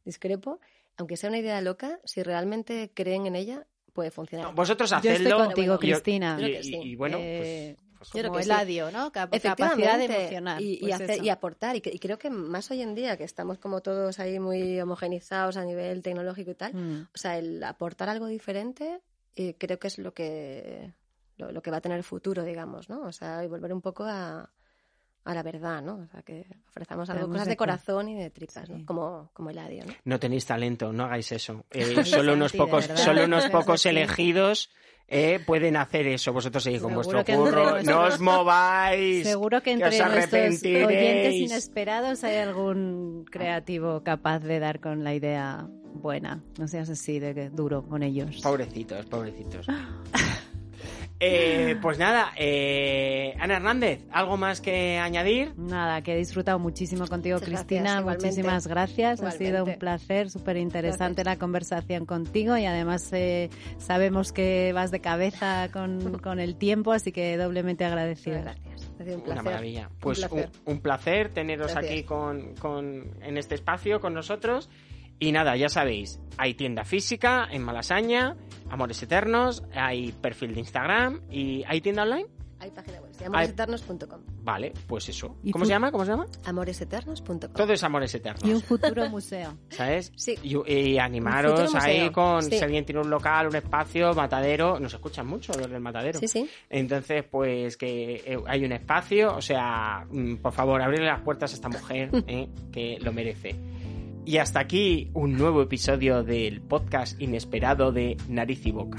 Speaker 4: discrepo, aunque sea una idea loca, si realmente creen en ella, puede funcionar.
Speaker 2: No, vosotros
Speaker 3: Yo estoy
Speaker 2: hacedlo.
Speaker 3: contigo,
Speaker 2: y-
Speaker 3: Cristina.
Speaker 2: Y, y-
Speaker 4: sí.
Speaker 2: y bueno,
Speaker 3: Eh,
Speaker 2: pues, pues
Speaker 4: Yo creo
Speaker 3: como
Speaker 4: que sí.
Speaker 3: ¿no? Cap- capacidad de
Speaker 4: Efectivamente,
Speaker 3: emocionar.
Speaker 4: Y, y
Speaker 3: pues
Speaker 4: hacer-
Speaker 3: eso.
Speaker 4: y aportar. Y, que- y creo que más hoy en día, que estamos como todos ahí muy homogenizados a nivel tecnológico y tal,
Speaker 3: Mm.
Speaker 4: o sea, el aportar algo diferente eh, creo que es lo que, lo, lo que va a tener futuro, digamos, ¿no? O sea, y volver un poco a, a la verdad, ¿no? O sea, que ofrezcamos algo, cosas
Speaker 3: de
Speaker 4: corazón y de tripas,
Speaker 3: Sí.
Speaker 4: ¿no? Como, como Eladio, ¿no?
Speaker 2: no tenéis talento, no hagáis eso. Eh, solo unos pocos, solo unos pocos elegidos eh, pueden hacer eso. Vosotros seguís con
Speaker 3: Seguro
Speaker 2: vuestro
Speaker 3: que entre
Speaker 2: curro, no os mováis.
Speaker 3: Seguro que
Speaker 2: que
Speaker 3: entre
Speaker 2: os
Speaker 3: nuestros oyentes inesperados hay algún creativo capaz de dar con la idea buena. No seas así de que duro con ellos.
Speaker 2: Pobrecitos, pobrecitos. Eh, pues nada, eh, Ana Hernández, ¿algo más que añadir?
Speaker 3: Nada, que he disfrutado muchísimo contigo,
Speaker 4: Muchas
Speaker 3: Cristina.
Speaker 4: gracias, igualmente.
Speaker 3: Muchísimas gracias. Ha sido un placer, súper interesante la conversación contigo y además eh, sabemos que vas de cabeza con, con el tiempo, así que doblemente agradecida.
Speaker 4: Gracias. Ha sido un
Speaker 2: Una
Speaker 4: placer.
Speaker 2: maravilla. Pues un
Speaker 4: placer.
Speaker 2: un placer teneros
Speaker 4: Gracias.
Speaker 2: aquí con, con- en este espacio con nosotros. Y nada, ya sabéis, hay tienda física en Malasaña, Amores Eternos, hay perfil de Instagram y hay tienda online.
Speaker 4: Hay página web, amoreseternos.com.
Speaker 2: Vale, pues eso.
Speaker 3: Y
Speaker 2: ¿Cómo se llama? ¿Cómo se llama?
Speaker 4: Amoreseternos.com.
Speaker 2: Todo es Amores
Speaker 3: Y un
Speaker 2: Eternos.
Speaker 3: futuro museo.
Speaker 2: ¿Sabes?
Speaker 4: Sí.
Speaker 2: Y, y animaros ahí con
Speaker 4: sí.
Speaker 2: si alguien tiene un local, un espacio, matadero. Nos escuchan mucho los del matadero.
Speaker 4: Sí, sí.
Speaker 2: Entonces, pues que eh, hay un espacio, o sea, mm, por favor, abrirle las puertas a esta mujer, eh, que lo merece. Y hasta aquí un nuevo episodio del podcast inesperado de Nariz y Boca.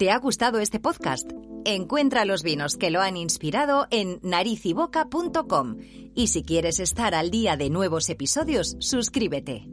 Speaker 1: ¿Te ha gustado este podcast? Encuentra los vinos que lo han inspirado en narizyboca.com y si quieres estar al día de nuevos episodios, suscríbete.